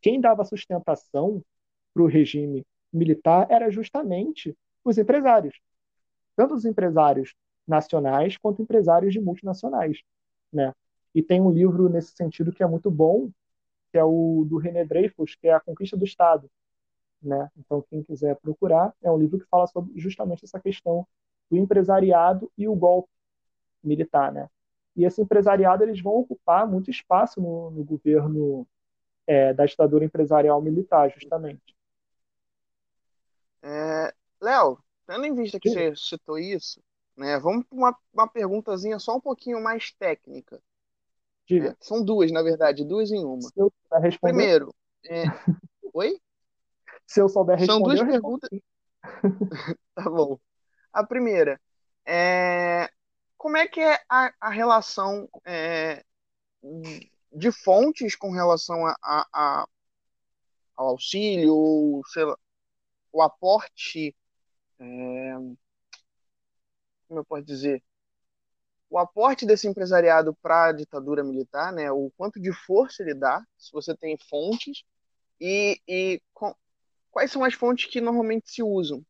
quem dava sustentação para o regime militar era justamente os empresários, tanto os empresários nacionais quanto empresários de multinacionais, né? E tem um livro nesse sentido que é muito bom, que é o do René Dreyfus, que é A Conquista do Estado, né? Então quem quiser procurar, é um livro que fala sobre justamente essa questão do empresariado e o golpe militar, né? E esse empresariado eles vão ocupar muito espaço no, no governo é, da ditadura empresarial militar, justamente. É, Léo, tendo em vista que Sim. você citou isso, né, vamos para uma, uma perguntazinha só um pouquinho mais técnica. Diga. É, são duas, na verdade, duas em uma. Se eu responder... Primeiro, é... oi? Se eu souber responder. São duas perguntas. tá bom. A primeira é como é que é a, a relação é, de fontes com relação a, a, a ao auxílio, ou, sei lá, o aporte, é, como eu posso dizer, o aporte desse empresariado para a ditadura militar, né, o quanto de força ele dá, se você tem fontes, e, e com, quais são as fontes que normalmente se usam.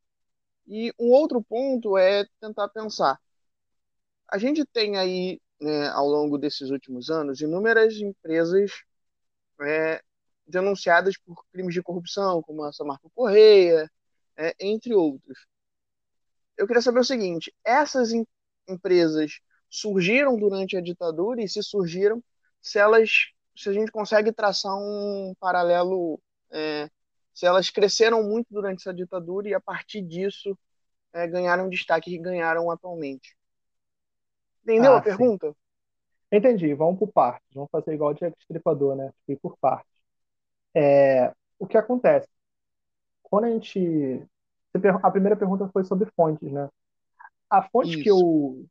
E um outro ponto é tentar pensar. A gente tem aí, né, ao longo desses últimos anos, inúmeras empresas é, denunciadas por crimes de corrupção, como a Samarco Correia, é, entre outros. Eu queria saber o seguinte: essas em, empresas surgiram durante a ditadura e se surgiram, se elas, se a gente consegue traçar um paralelo, é, se elas cresceram muito durante essa ditadura e a partir disso é, ganharam destaque que ganharam atualmente. Entendeu ah, a pergunta? Sim. Entendi. Vamos por partes. Vamos fazer igual o Jack Stripador, né? Ir por partes. É, o que acontece? Quando a gente. A primeira pergunta foi sobre fontes, né? A fonte Isso. que eu.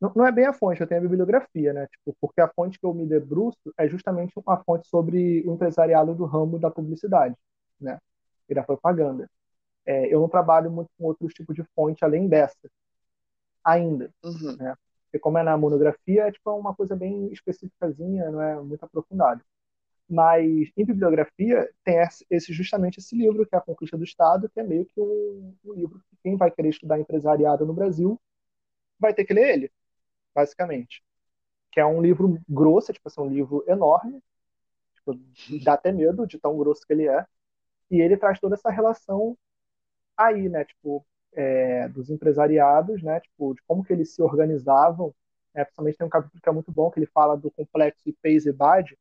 Não, é bem a fonte, eu tenho a bibliografia, né? Tipo, porque a fonte que eu me debruço é justamente uma fonte sobre o empresariado do ramo da publicidade, né? E da propaganda. É, eu não trabalho muito com outros tipos de fonte além dessa, ainda, uhum. né? Porque como é na monografia, é tipo uma coisa bem específicazinha, não é muito aprofundado. Mas em bibliografia tem esse justamente esse livro, que é A Conquista do Estado, que é meio que um, um livro que quem vai querer estudar empresariado no Brasil vai ter que ler ele, basicamente. Que é um livro grosso, tipo assim, um livro enorme, tipo, dá até medo de tão grosso que ele é. E ele traz toda essa relação aí, né, tipo, é, dos empresariados, né, tipo, de como que eles se organizavam. Né, principalmente tem um capítulo que é muito bom, que ele fala do complexo IPES-EBAD,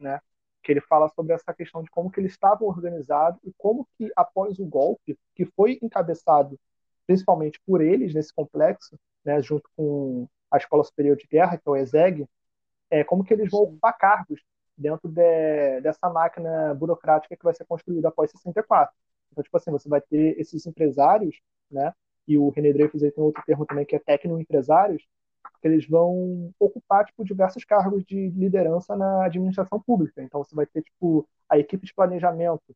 né? Que ele fala sobre essa questão de como que eles estavam organizados e como que após o golpe, que foi encabeçado principalmente por eles nesse complexo, né, junto com a Escola Superior de Guerra, que é o ESEG, é como que eles vão ocupar cargos dentro de, dessa máquina burocrática que vai ser construída após 64. Então, tipo assim, você vai ter esses empresários, né, e o René Dreyfus tem outro termo também que é tecno-empresários, que eles vão ocupar tipo diversos cargos de liderança na administração pública. Então você vai ter tipo a equipe de planejamento,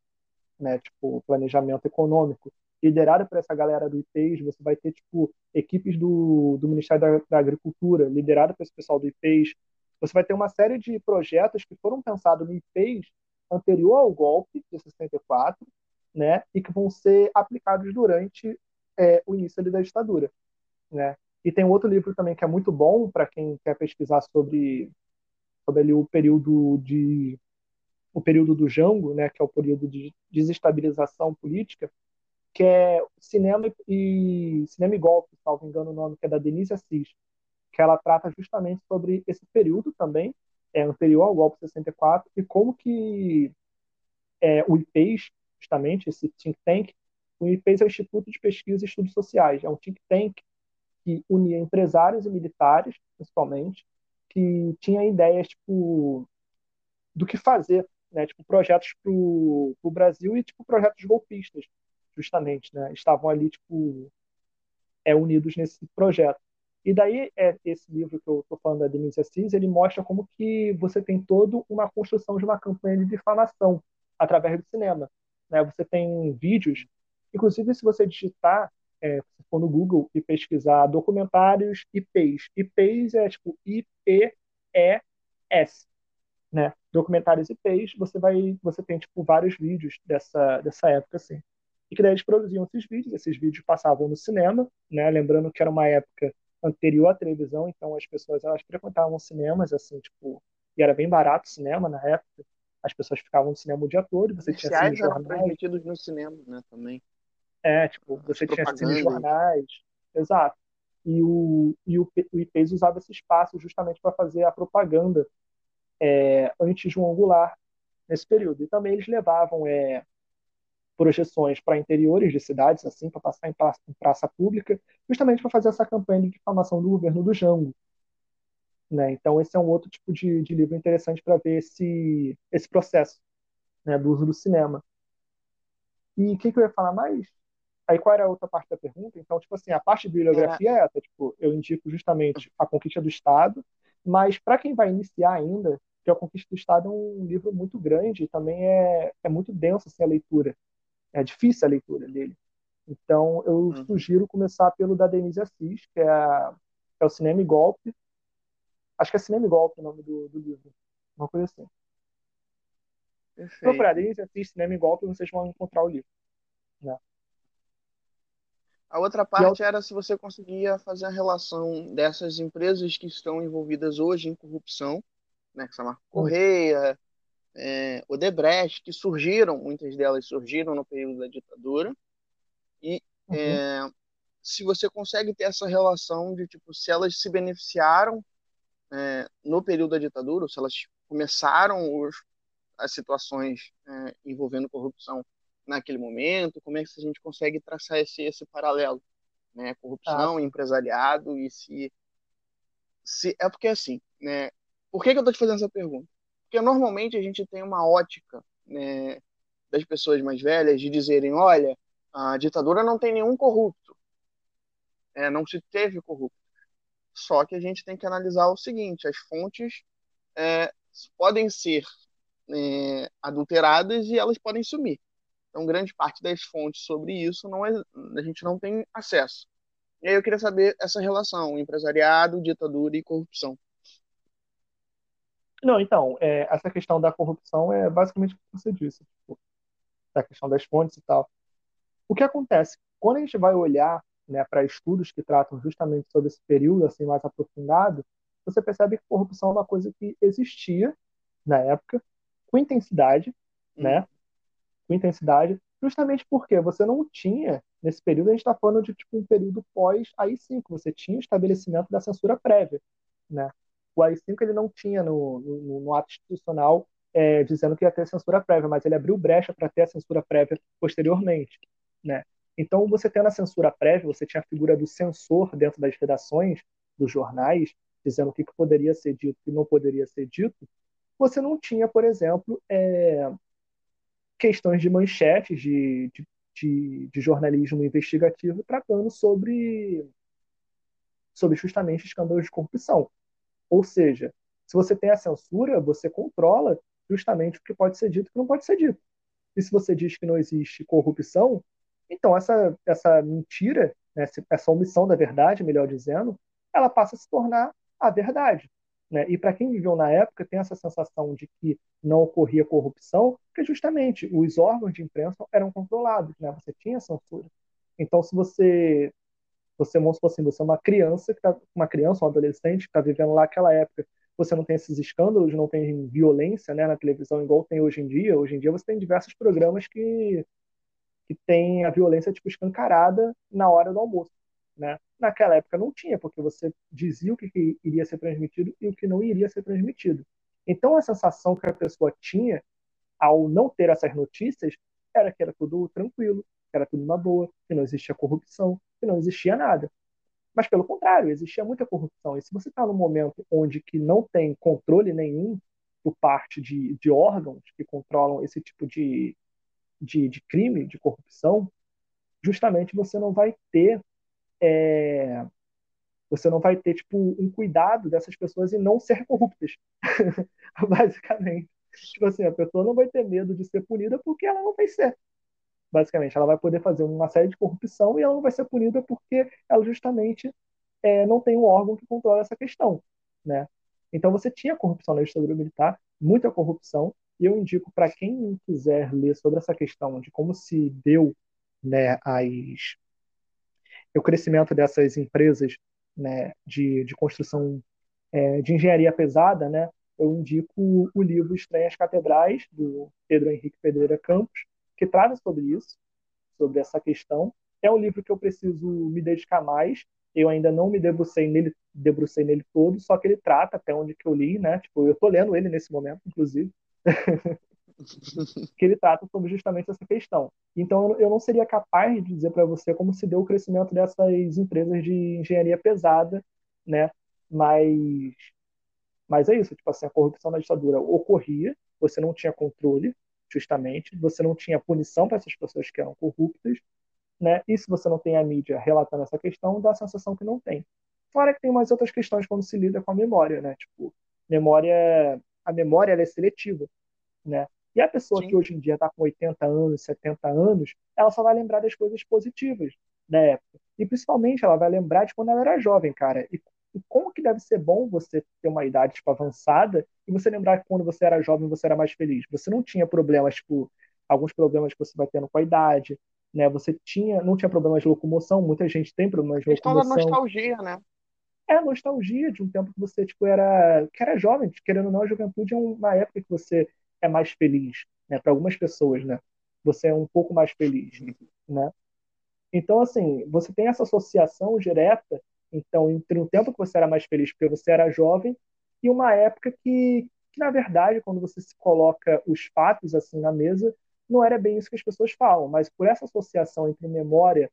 né, tipo planejamento econômico, liderada por essa galera do IPES, você vai ter tipo equipes do, do Ministério da, da Agricultura, liderada por esse pessoal do IPES. Você vai ter uma série de projetos que foram pensados no IPES anterior ao golpe de 64, né, e que vão ser aplicados durante é, o início da ditadura, né? E tem outro livro também que é muito bom para quem quer pesquisar sobre, sobre ali o período de o período do Jango, né, que é o período de desestabilização política, que é Cinema e Cinema e Golpe, salvo engano o nome, que é da Denise Assis, que ela trata justamente sobre esse período também, é anterior ao golpe 64 e como que é, o IPES, justamente esse think tank, o IPES é o Instituto de Pesquisa e Estudos Sociais, é um think tank que unia empresários e militares, principalmente, que tinha ideias tipo do que fazer, né? Tipo projetos para o Brasil e tipo projetos golpistas, justamente, né? Estavam ali tipo é unidos nesse projeto. E daí é esse livro que eu estou falando da Denise Assis, ele mostra como que você tem toda uma construção de uma campanha de difamação através do cinema. Né? Você tem vídeos, inclusive se você digitar é, se for no Google e pesquisar documentários IPs. IPs é tipo I-P-E-S, né? Documentários IPs, você vai, você tem tipo vários vídeos dessa dessa época assim. E que daí eles produziam esses vídeos, esses vídeos passavam no cinema, né? Lembrando que era uma época anterior à televisão, então as pessoas elas frequentavam cinemas assim, tipo, e era bem barato o cinema na época. As pessoas ficavam no cinema o dia todo, você tinha assim, jornais transmitidos no cinema, né, também. É, tipo, você tinha jornais, exato. E o, e o, o IPES usava esse espaço justamente para fazer a propaganda é, anti-João Goulart, nesse período. E também eles levavam é, projeções para interiores de cidades, assim, para passar em praça, em praça pública, justamente para fazer essa campanha de difamação do governo do Jango. Né? Então, esse é um outro tipo de, de livro interessante para ver esse, esse processo né, do uso do cinema. E o que, que, eu ia falar mais? Aí qual era a outra parte da pergunta? Então, tipo assim, a parte de bibliografia é essa, tipo, eu indico justamente A Conquista do Estado, mas para quem vai iniciar ainda, que A Conquista do Estado é um livro muito grande e também é, é muito denso assim, a leitura. É difícil a leitura dele. Então, eu uhum. sugiro começar pelo da Denise Assis, que é, a, é o Cinema e Golpe. Acho que é Cinema e Golpe o nome do, do livro. Uma coisa assim. Procurar Denise Assis, Cinema e Golpe, vocês vão encontrar o livro. Né? A outra parte era se você conseguia fazer a relação dessas empresas que estão envolvidas hoje em corrupção, né, que são a Correia, é, Odebrecht, que surgiram, muitas delas surgiram no período da ditadura, e uhum. é, se você consegue ter essa relação de tipo se elas se beneficiaram é, no período da ditadura, ou se elas começaram os, as situações é, envolvendo corrupção naquele momento, como é que a gente consegue traçar esse, esse paralelo, né, corrupção, ah. empresariado e se se é porque assim, né, por que, que eu estou te fazendo essa pergunta? Porque normalmente a gente tem uma ótica né, das pessoas mais velhas de dizerem: olha, a ditadura não tem nenhum corrupto, é, não se teve corrupto. Só que a gente tem que analisar o seguinte: as fontes é, podem ser é, adulteradas e elas podem sumir. Então, grande parte das fontes sobre isso não é, a gente não tem acesso. E aí eu queria saber essa relação empresariado, ditadura e corrupção. Não, então, é, essa questão da corrupção é basicamente o que você disse, tipo, da questão das fontes e tal. O que acontece? Quando a gente vai olhar né, para estudos que tratam justamente sobre esse período assim mais aprofundado, você percebe que corrupção é uma coisa que existia na época, com intensidade, né? Com intensidade, justamente porque você não tinha, nesse período, a gente está falando de tipo, um período pós AI-5, você tinha o estabelecimento da censura prévia, né? o AI-5 ele não tinha no, no, no ato institucional é, dizendo que ia ter censura prévia, mas ele abriu brecha para ter a censura prévia posteriormente, né? Então, você tendo a censura prévia, você tinha a figura do censor dentro das redações dos jornais, dizendo o que, que poderia ser dito e não poderia ser dito. Você não tinha, por exemplo, é, questões de manchetes de, de, de, de jornalismo investigativo tratando sobre, sobre justamente escândalos de corrupção. Ou seja, se você tem a censura, você controla justamente o que pode ser dito e o que não pode ser dito. E se você diz que não existe corrupção, então essa, essa mentira, né, essa omissão da verdade, melhor dizendo, ela passa a se tornar a verdade. Né? E para quem viveu na época, tem essa sensação de que não ocorria corrupção, porque justamente os órgãos de imprensa eram controlados, né? você tinha censura. Então, se você você, vamos assim, você é uma criança, que tá, uma criança, um adolescente que está vivendo lá aquela época, você não tem esses escândalos, não tem violência né, na televisão igual tem hoje em dia. Hoje em dia você tem diversos programas que, que tem a violência tipo escancarada na hora do almoço. Né? Naquela época não tinha, porque você dizia o que, que iria ser transmitido e o que não iria ser transmitido. Então a sensação que a pessoa tinha ao não ter essas notícias era que era tudo tranquilo, que era tudo uma boa, que não existia corrupção, que não existia nada. Mas, pelo contrário, existia muita corrupção. E se você está num momento onde que não tem controle nenhum por parte de, de órgãos que controlam esse tipo de, de, de crime, de corrupção, justamente você não vai ter é, você não vai ter tipo um cuidado dessas pessoas e não ser corruptas, basicamente. Tipo assim, a pessoa não vai ter medo de ser punida porque ela não vai ser basicamente. Ela vai poder fazer uma série de corrupção e ela não vai ser punida porque ela justamente é, não tem um órgão que controla essa questão, né? Então você tinha corrupção na ditadura militar, muita corrupção, e eu indico para quem quiser ler sobre essa questão de como se deu né, as, o crescimento dessas empresas né, de, de construção é, de engenharia pesada, né, eu indico o livro Estranhas Catedrais, do Pedro Henrique Pedreira Campos, que trata sobre isso, sobre essa questão. É um livro que eu preciso me dedicar mais. Eu ainda não me debrucei nele, debrucei nele todo, só que ele trata até onde que eu li, né? Tipo, eu tô lendo ele nesse momento, inclusive. que ele trata sobre justamente essa questão. Então, eu não seria capaz de dizer para você como se deu o crescimento dessas empresas de engenharia pesada, né? Mas, mas é isso, tipo assim, a corrupção na ditadura ocorria, você não tinha controle, justamente, você não tinha punição para essas pessoas que eram corruptas, né? E se você não tem a mídia relatando essa questão, dá a sensação que não tem. Fora que tem mais outras questões quando se lida com a memória, né? Tipo, memória, a memória é seletiva, né? E a pessoa Sim. que hoje em dia está com 80 anos, 70 anos, ela só vai lembrar das coisas positivas da época. E principalmente ela vai lembrar de quando ela era jovem, cara. E, e como que deve ser bom você ter uma idade tipo, avançada e você lembrar que quando você era jovem você era mais feliz. Você não tinha problemas, tipo, alguns problemas que você vai tendo com a idade, né? Você tinha, não tinha problemas de locomoção, muita gente tem problemas de locomoção. Questão da nostalgia, né? É a nostalgia de um tempo que você tipo era, que era jovem, querendo ou não, a juventude é uma época que você é mais feliz, né? Para algumas pessoas, né? Você é um pouco mais feliz, né? Então, assim, você tem essa associação direta, então, entre um tempo que você era mais feliz porque você era jovem e uma época que, que na verdade, quando você se coloca os fatos assim na mesa, não era bem isso que as pessoas falam, mas por essa associação entre memória,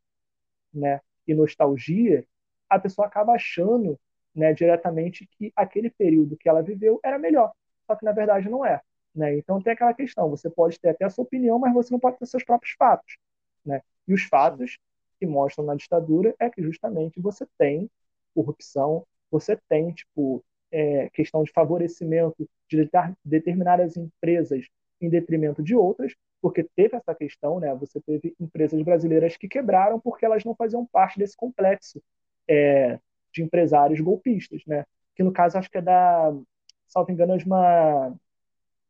né, e nostalgia, a pessoa acaba achando, né, diretamente que aquele período que ela viveu era melhor, só que na verdade não é. Né? Então tem aquela questão, você pode ter até a sua opinião, mas você não pode ter seus próprios fatos. Né? E os fatos que mostram na ditadura é que justamente você tem corrupção, você tem tipo é, questão de favorecimento de determinadas empresas em detrimento de outras, porque teve essa questão, né? Você teve empresas brasileiras que quebraram porque elas não faziam parte desse complexo é, de empresários golpistas, né? Que no caso acho que é da, salvo engano, é de uma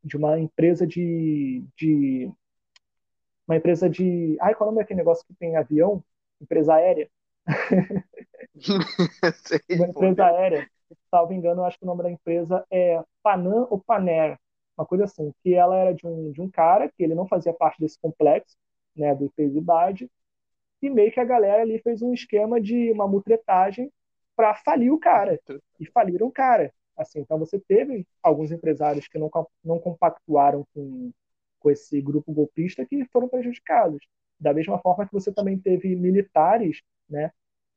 de uma empresa de, de uma empresa de. Ai, qual é o nome daquele negócio que tem avião? Empresa aérea. uma empresa aérea, salvo engano, acho que o nome da empresa é Panam ou Paner, uma coisa assim, que ela era de um, de um cara que ele não fazia parte desse complexo, né, do Ibad, e meio que a galera ali fez um esquema de uma mutretagem para falir o cara, e faliram o cara. Assim, então você teve alguns empresários que não, não compactuaram com, com esse grupo golpista que foram prejudicados. Da mesma forma que você também teve militares, né,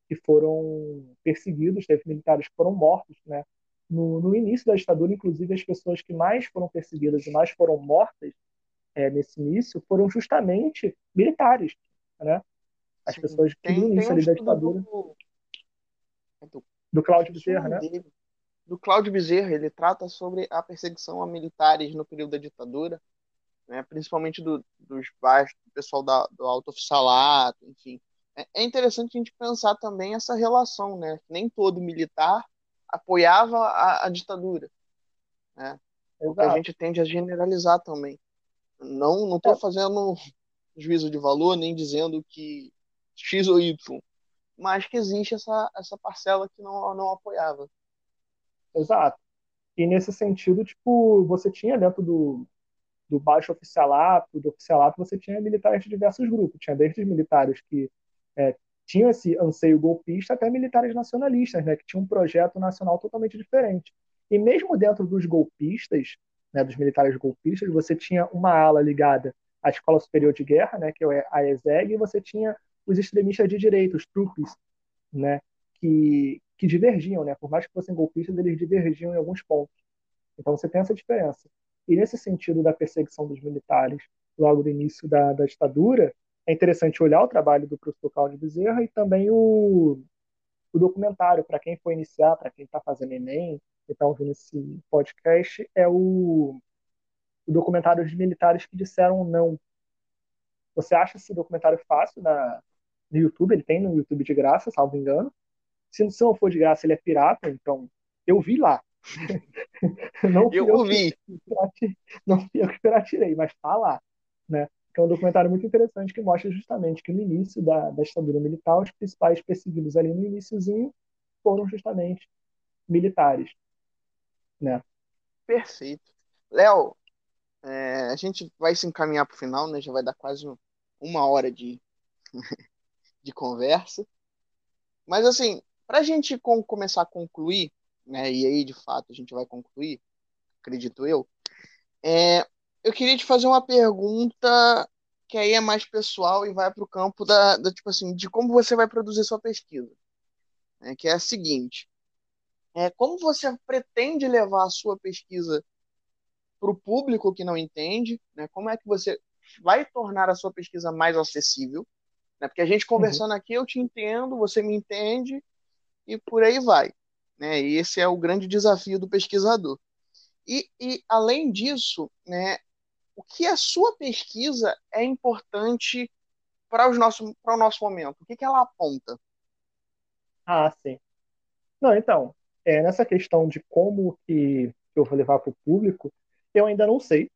que foram perseguidos, teve militares que foram mortos, né. No, no início da ditadura, inclusive, as pessoas que mais foram perseguidas e mais foram mortas é, nesse início foram justamente militares, né? As Sim, pessoas que tem, no início da ditadura do, do, do Cláudio Bezerra, né? Dele do Cláudio Bezerra, ele trata sobre a perseguição a militares no período da ditadura, né, principalmente do, dos baixos, do pessoal da, do alto oficialato, enfim. É, é interessante a gente pensar também essa relação, né? Nem todo militar apoiava a, a ditadura, né? O que a gente tende a generalizar também. Não não estou é. fazendo juízo de valor nem dizendo que X ou Y, mas que existe essa, essa parcela que não, não apoiava. Exato. E nesse sentido, tipo, você tinha dentro do, do baixo oficialato, do oficialato, você tinha militares de diversos grupos. Tinha desde os militares que é, tinham esse anseio golpista até militares nacionalistas, né, que tinham um projeto nacional totalmente diferente. E mesmo dentro dos golpistas, né, dos militares golpistas, você tinha uma ala ligada à Escola Superior de Guerra, né, que é a ESEG, e você tinha os extremistas de direita, os trupes, né, que, que divergiam, né? Por mais que fossem golpistas, eles divergiam em alguns pontos. Então você tem essa diferença. E nesse sentido da perseguição dos militares, logo do início da, da ditadura, é interessante olhar o trabalho do professor Cláudio Bezerra e também o, o documentário, para quem for iniciar, para quem está fazendo Enem e está ouvindo esse podcast, é o, o documentário dos militares que disseram não. Você acha esse documentário fácil na, no YouTube? Ele tem no YouTube de graça, salvo engano. Se, se não for de graça, ele é pirata, então eu vi lá. não eu, eu vi. Que, não fui eu que piratirei, mas tá lá. Né? Que é um documentário muito interessante que mostra justamente que no início da, da ditadura militar, os principais perseguidos ali no iníciozinho foram justamente militares. Né? Perfeito. Léo, é, a gente vai se encaminhar para o final, né? Já vai dar quase uma hora de, de conversa. Mas assim, para a gente com, começar a concluir, né, e aí de fato a gente vai concluir, acredito eu, é, eu queria te fazer uma pergunta que aí é mais pessoal e vai para o campo da, da, tipo assim, de como você vai produzir sua pesquisa. Né? Que é a seguinte: é, como você pretende levar a sua pesquisa para o público que não entende? Né? Como é que você vai tornar a sua pesquisa mais acessível? Né? Porque a gente conversando uhum. aqui, eu te entendo, você me entende e por aí vai. Né? E esse é o grande desafio do pesquisador. E, e além disso, né, o que a sua pesquisa é importante para, os para o nosso momento? O que, que ela aponta? Ah, sim. Não, então, é, nessa questão de como que eu vou levar para o público, eu ainda não sei.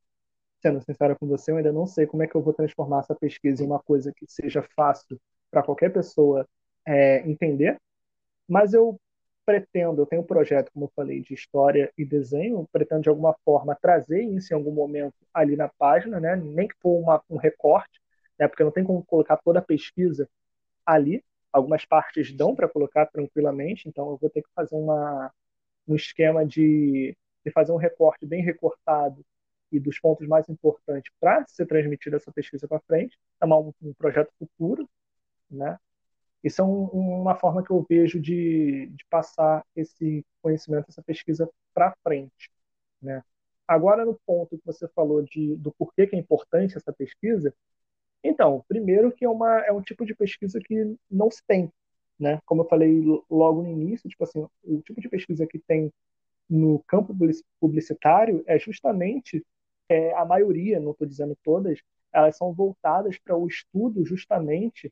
Sendo sincero com você, eu ainda não sei como é que eu vou transformar essa pesquisa em uma coisa que seja fácil para qualquer pessoa é, entender. Mas eu pretendo, eu tenho um projeto, como eu falei, de história e desenho, pretendo de alguma forma trazer isso em algum momento ali na página, né? nem que for uma, um recorte, né? porque não tem como colocar toda a pesquisa ali, algumas partes dão para colocar tranquilamente, então eu vou ter que fazer uma, um esquema de, de fazer um recorte bem recortado e dos pontos mais importantes para ser transmitida essa pesquisa para frente, é um, um projeto futuro, né? Isso é um, uma forma que eu vejo de, de passar esse conhecimento, essa pesquisa para frente. Né? Agora, no ponto que você falou de, do porquê que é importante essa pesquisa, então, primeiro que é, uma, é um tipo de pesquisa que não se tem. Né? Como eu falei logo no início, tipo assim, o tipo de pesquisa que tem no campo publicitário é justamente é, a maioria, não estou dizendo todas, elas são voltadas para o estudo justamente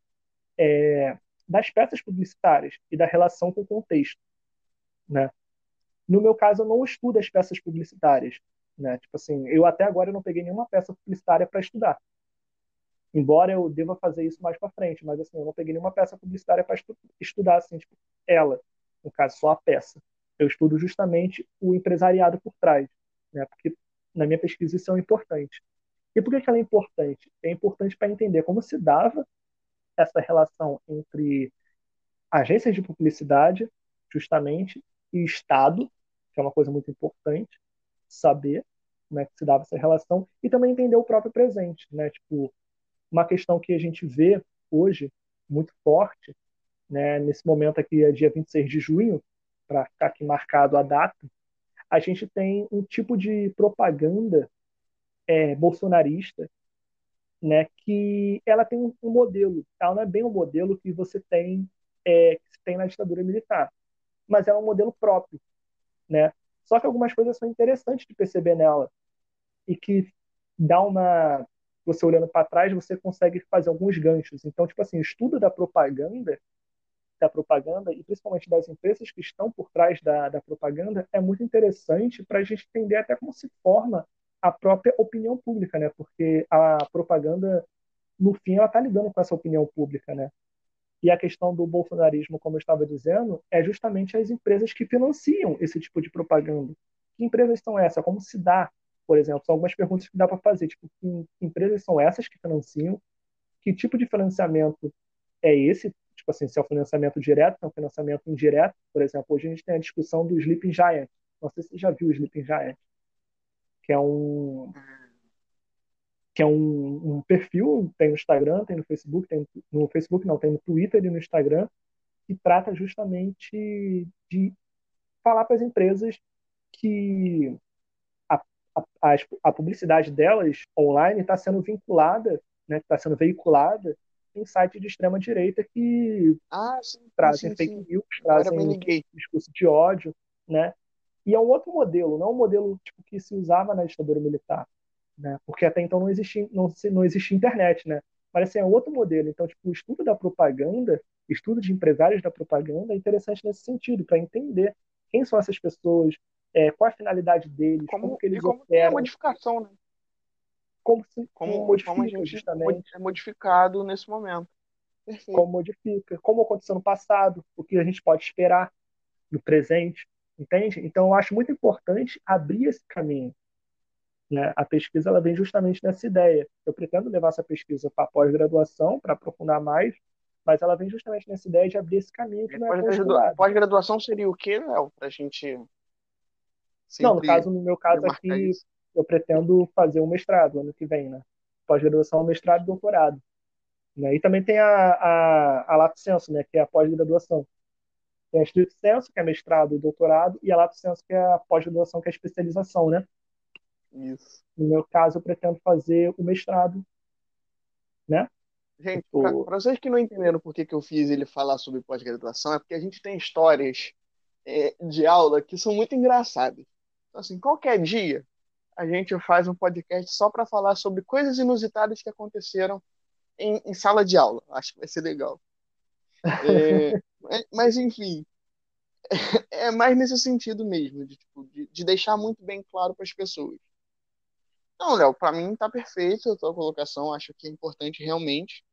é, das peças publicitárias e da relação com o contexto, né? No meu caso, eu não estudo as peças publicitárias, né? Tipo assim, eu até agora não peguei nenhuma peça publicitária para estudar. Embora eu deva fazer isso mais para frente, mas assim, eu não peguei nenhuma peça publicitária para estu estudar assim, tipo, ela, no caso, só a peça. Eu estudo justamente o empresariado por trás, né? Porque na minha pesquisa isso é importante. E por que, que ela é importante? É importante para entender como se dava essa relação entre agências de publicidade, justamente, e Estado, que é uma coisa muito importante, saber como é que se dava essa relação, e também entender o próprio presente, né? Tipo, uma questão que a gente vê hoje muito forte, né, nesse momento aqui é dia 26 de junho, para ficar aqui marcado a data, a gente tem um tipo de propaganda é, bolsonarista né, que ela tem um, um, modelo. Ela não é bem o um modelo que você tem é, que tem na ditadura militar, mas ela é um modelo próprio, né? Só que algumas coisas são interessantes de perceber nela e que dá uma você olhando para trás você consegue fazer alguns ganchos. Então, tipo assim, o estudo da propaganda da propaganda e principalmente das empresas que estão por trás da, da propaganda é muito interessante para a gente entender até como se forma a própria opinião pública, né? Porque a propaganda, no fim, ela está lidando com essa opinião pública, né? E a questão do bolsonarismo, como eu estava dizendo, é justamente as empresas que financiam esse tipo de propaganda. Que empresas são essas? Como se dá, por exemplo? São algumas perguntas que dá para fazer. Tipo, que empresas são essas que financiam? Que tipo de financiamento é esse? Tipo assim, se é o financiamento direto, se é o financiamento indireto. Por exemplo, hoje a gente tem a discussão do Sleeping Giant. Não sei se você já viu o Sleeping Giant que é um que é um, um, perfil, tem no Instagram, tem no Facebook, tem no Facebook não, tem no Twitter e no Instagram, que trata justamente de falar para as empresas que a, a, a, publicidade delas online está sendo vinculada, né, está sendo veiculada em sites de extrema direita que ah, sim, trazem sim, fake sim. news, trazem discurso de ódio, né? E é um outro modelo, não é um modelo tipo, que se usava na ditadura militar, né? Porque até então não existia, não, não existia internet, né? Mas assim, é outro modelo. Então, tipo, o estudo da propaganda, estudo de empresários da propaganda é interessante nesse sentido, para entender quem são essas pessoas, é, qual a finalidade deles, como, como que eles como operam. a modificação, né? Como, se, como, como como a gente justamente. é modificado nesse momento. Perfeito. Como modifica, como aconteceu no passado, o que a gente pode esperar no presente. Entende? Então, eu acho muito importante abrir esse caminho. Né? A pesquisa ela vem justamente nessa ideia. Eu pretendo levar essa pesquisa para pós-graduação, para aprofundar mais, mas ela vem justamente nessa ideia de abrir esse caminho que não é Pós-graduação seria o quê, Léo? Para a gente. Não, no caso, no meu caso aqui, eu pretendo fazer um mestrado ano que vem, né? Pós-graduação, mestrado e doutorado. Né? E também tem a, a, a Lato Senso, né? Que é a pós-graduação. Tem a Estrito Senso, que é mestrado e doutorado, e a Lato Senso, que é a pós-graduação, que é a especialização, né? Isso. No meu caso, eu pretendo fazer o mestrado, né? Gente, para vocês que não entenderam por que, que eu fiz ele falar sobre pós-graduação, é porque a gente tem histórias é, de aula que são muito engraçadas. Então, assim, qualquer dia a gente faz um podcast só para falar sobre coisas inusitadas que aconteceram em, em, sala de aula. Acho que vai ser legal. É, mas, enfim, é mais nesse sentido mesmo, de, tipo, de, de deixar muito bem claro para as pessoas. Não, Léo, para mim tá perfeito a tua colocação, acho que é importante realmente.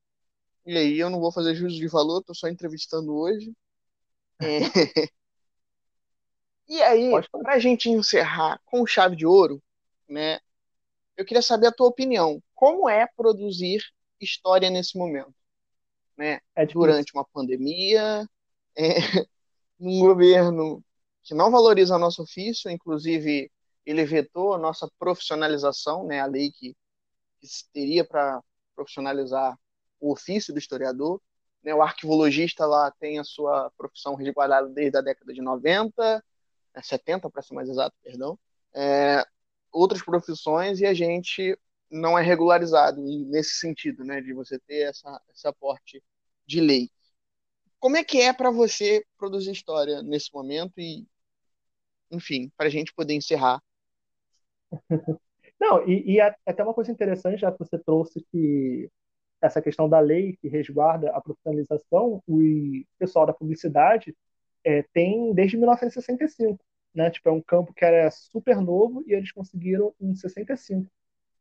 E aí eu não vou fazer juízo de valor, tô só entrevistando hoje. É... e aí, para a gente encerrar com chave de ouro, né? Eu queria saber a tua opinião. Como é produzir história nesse momento? Né? É Durante uma pandemia, é, num governo que não valoriza nosso ofício, inclusive ele vetou a nossa profissionalização, né, a lei que, que teria para profissionalizar o ofício do historiador. Né, o arquivologista lá tem a sua profissão resguardada desde a década de 90, né, 70 para ser mais exato, perdão. É, outras profissões e a gente não é regularizado nesse sentido, né, de você ter essa, esse aporte de lei. Como é que é para você produzir história nesse momento e, enfim, para a gente poder encerrar Não, e, e até uma coisa interessante, já que você trouxe que essa questão da lei que resguarda a profissionalização, o pessoal da publicidade é, tem desde 1965, né? Tipo, é um campo que era super novo e eles conseguiram em 65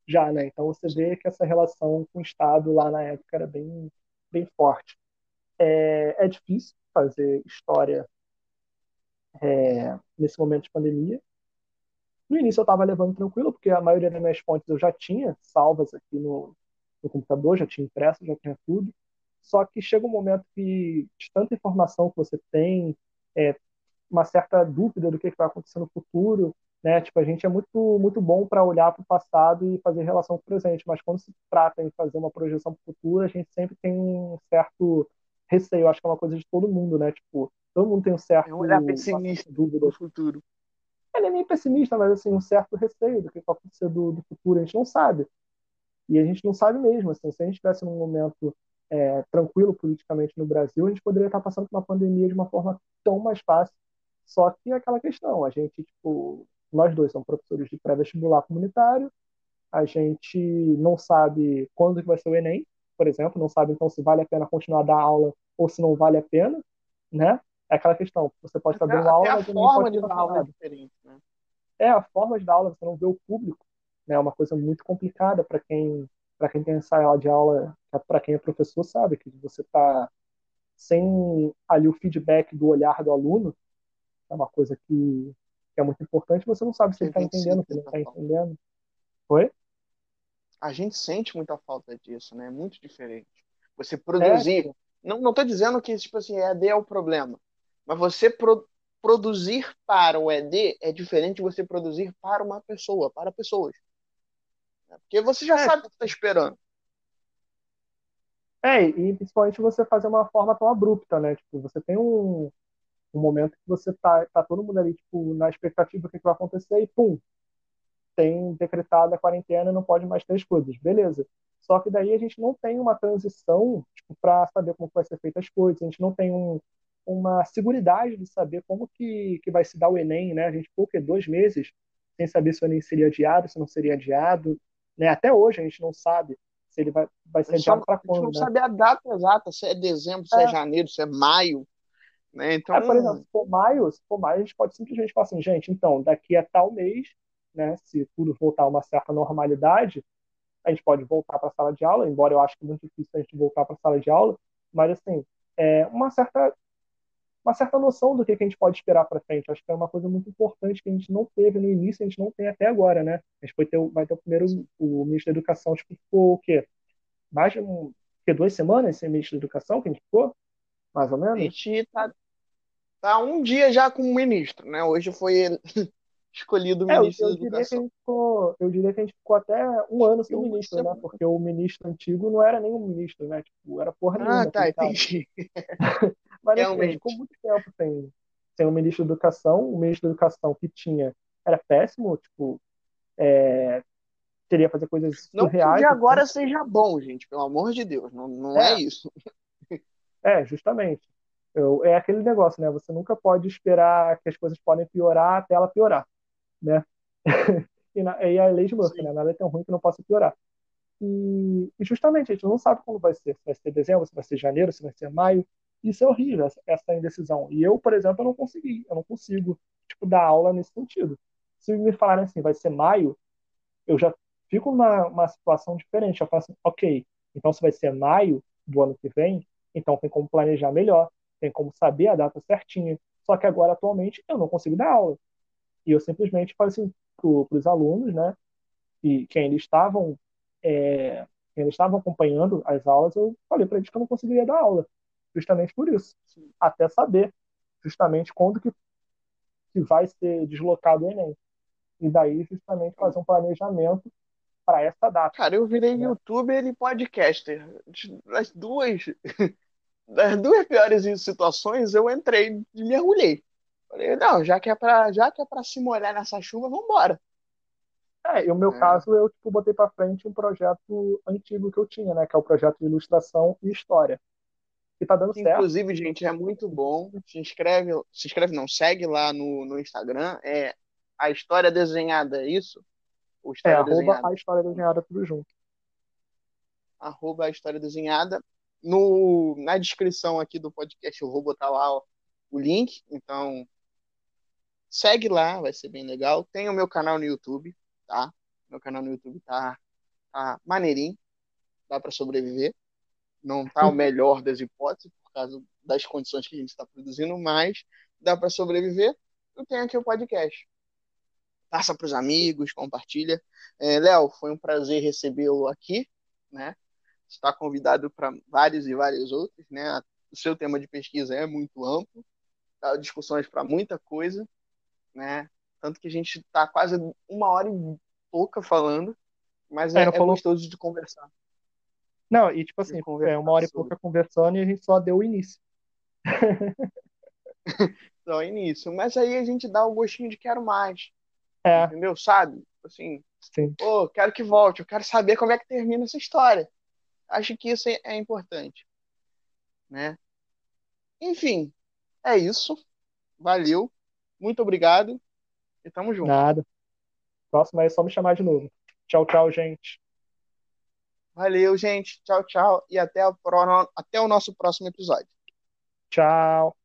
já, né? Então você vê que essa relação com o Estado lá na época era bem, bem forte. É, é difícil fazer história é, nesse momento de pandemia, no início eu estava levando tranquilo, porque a maioria das minhas fontes eu já tinha salvas aqui no, no computador, já tinha impresso, já tinha tudo. Só que chega um momento que, de tanta informação que você tem, é, uma certa dúvida do que, vai acontecer no futuro, né? Tipo, a gente é muito, muito bom para olhar para o passado e fazer relação com o presente, mas quando se trata em fazer uma projeção para o futuro, a gente sempre tem um certo receio. Acho que é uma coisa de todo mundo, né? Tipo, todo mundo tem um certo. É um olhar pessimista dúvida do futuro ele é meio pessimista, mas assim, um certo receio do que vai acontecer do, do futuro, a gente não sabe. E a gente não sabe mesmo, assim, se a gente estivesse num momento é, tranquilo politicamente no Brasil, a gente poderia estar passando por uma pandemia de uma forma tão mais fácil. Só que é aquela questão, a gente, tipo, nós dois somos professores de pré-vestibular comunitário, a gente não sabe quando que vai ser o Enem, por exemplo, não sabe então se vale a pena continuar a dar aula ou se não vale a pena, né? é aquela questão, você pode estar dando aula, a forma de dar aula é diferente, né? É, a forma de dar aula, você não vê o público, né? É uma coisa muito complicada para quem para quem tem sala de aula, para quem é professor sabe que você está sem ali o feedback do olhar do aluno, é uma coisa que, que é muito importante, você não sabe se ele está entendendo, se ele não está entendendo. Oi? A gente sente muita falta disso, né? É muito diferente. Você produzir. É. Não estou dizendo que tipo assim, EAD é o problema. Mas você pro, produzir para o ED é diferente de você produzir para uma pessoa, para pessoas. Porque você já é. sabe o que está esperando. É, e principalmente você fazer uma forma tão abrupta, né? Tipo, você tem um, um momento que você tá, tá todo mundo ali, tipo, na expectativa do que, que vai acontecer e pum, tem decretada a quarentena e não pode mais ter as coisas. Beleza. Só que daí a gente não tem uma transição, tipo, para saber como vai ser feitas as coisas. A gente não tem um, uma segurança de saber como que, que vai se dar o Enem, né? A gente ficou, dois meses sem saber se o Enem seria adiado, se não seria adiado, né? Até hoje a gente não sabe se ele vai, vai ser adiado para quando, A gente não né? sabe a data exata, se é dezembro, se é, é janeiro, se é maio, né? Então... É, por exemplo, se for maio, se for maio, a gente pode simplesmente falar assim, gente, então, daqui a tal mês, né, se tudo voltar a uma certa normalidade, a gente pode voltar para a sala de aula, embora eu acho que é muito difícil a gente voltar para a sala de aula, mas assim, é uma certa uma certa noção do que, que a gente pode esperar para frente. Acho que é uma coisa muito importante que a gente não teve no início, a gente não tem até agora, né? A gente vai ter, vai ter o primeiro, o ministro da Educação, tipo, ficou o quê? Mais de um, que, duas semanas sem ministro da Educação que a gente ficou? Mais ou menos? A gente tá, tá um dia já com o ministro, né? Hoje foi escolhido o É, eu, ministro eu da diria que a Educação. gente ficou, eu diria que a gente ficou até um ano sem Eu, ministro, isso né? é- Porque o ministro antigo não era nenhum ministro, né? Tipo, era porra Ah, nenhuma tá, aquele cara. entendi. Mas assim, a gente ficou Realmente. muito tempo sem, sem o ministro da Educação. O ministro da Educação que tinha era péssimo, tipo, é, queria fazer coisas Não que surreais, de assim. agora seja bom, gente, pelo amor de Deus. Não, não é É, isso. é, justamente. Eu, é aquele negócio, né? Você nunca pode esperar que as coisas podem piorar até ela piorar, né? E, na, e a lei de Murphy, né? Nada é tão ruim que não possa piorar. E, e justamente a gente não sabe quando vai ser. Se vai ser dezembro, se vai ser janeiro, se vai ser maio. Isso é horrível, essa, essa indecisão. E eu, por exemplo, eu não consegui. Eu não consigo, tipo, dar aula nesse sentido. Se me falarem assim, vai ser maio, eu já fico numa uma situação diferente. Eu falo assim, ok, então se vai ser maio do ano que vem, então tem como planejar melhor, tem como saber a data certinha. Só que agora, atualmente, eu não consigo dar aula. E eu simplesmente falo assim para os alunos, né? E quem eles estavam, é, quem eles estavam acompanhando as aulas, eu falei para eles que eu não conseguiria dar aula, justamente por isso, Sim. até saber justamente quando que, que vai ser deslocado o Enem. E daí, justamente, fazer um planejamento para essa data, Cara, eu virei né? youtuber e podcaster. Das duas, das duas piores situações, eu entrei e mergulhei. Falei, não, já que é pra, já que é pra se molhar nessa chuva, vambora. É, e o meu É. caso, eu tipo, botei para frente um projeto antigo que eu tinha, né? Que é o projeto de ilustração e história. E tá dando certo. inclusive, gente, é muito bom. Se inscreve, se inscreve não, segue lá no, no Instagram. É a história desenhada, é isso? Ou É, história arroba desenhada? a história desenhada tudo junto. arroba a história desenhada. No, na descrição aqui do podcast eu vou botar lá ó, o link, então segue lá, vai ser bem legal. Tem o meu canal no YouTube, tá? Meu canal no YouTube tá, tá maneirinho, dá para sobreviver. Não tá o melhor das hipóteses, por causa das condições que a gente está produzindo, mas dá para sobreviver. Eu tenho aqui o podcast. Passa para os amigos, compartilha. É, Léo, foi um prazer recebê-lo aqui, né? está convidado para vários e vários outros, né? O seu tema de pesquisa é muito amplo, dá discussões para muita coisa, né? Tanto que a gente está quase uma hora e pouca falando, mas É, é, é falou. gostoso de conversar. Não, e tipo assim, é uma hora e pouca conversando e a gente só deu o início. Então, é início. Mas aí a gente dá o gostinho de quero mais, É, entendeu? Sabe? Assim, sim. pô, quero que volte, eu quero saber como é que termina essa história. Acho que isso é, é importante, né? Enfim, é isso. Valeu. Muito obrigado e tamo junto. Nada. Próximo aí é só me chamar de novo. Tchau, tchau, gente. Valeu, gente. Tchau, tchau. E até, pro... até o nosso próximo episódio. Tchau.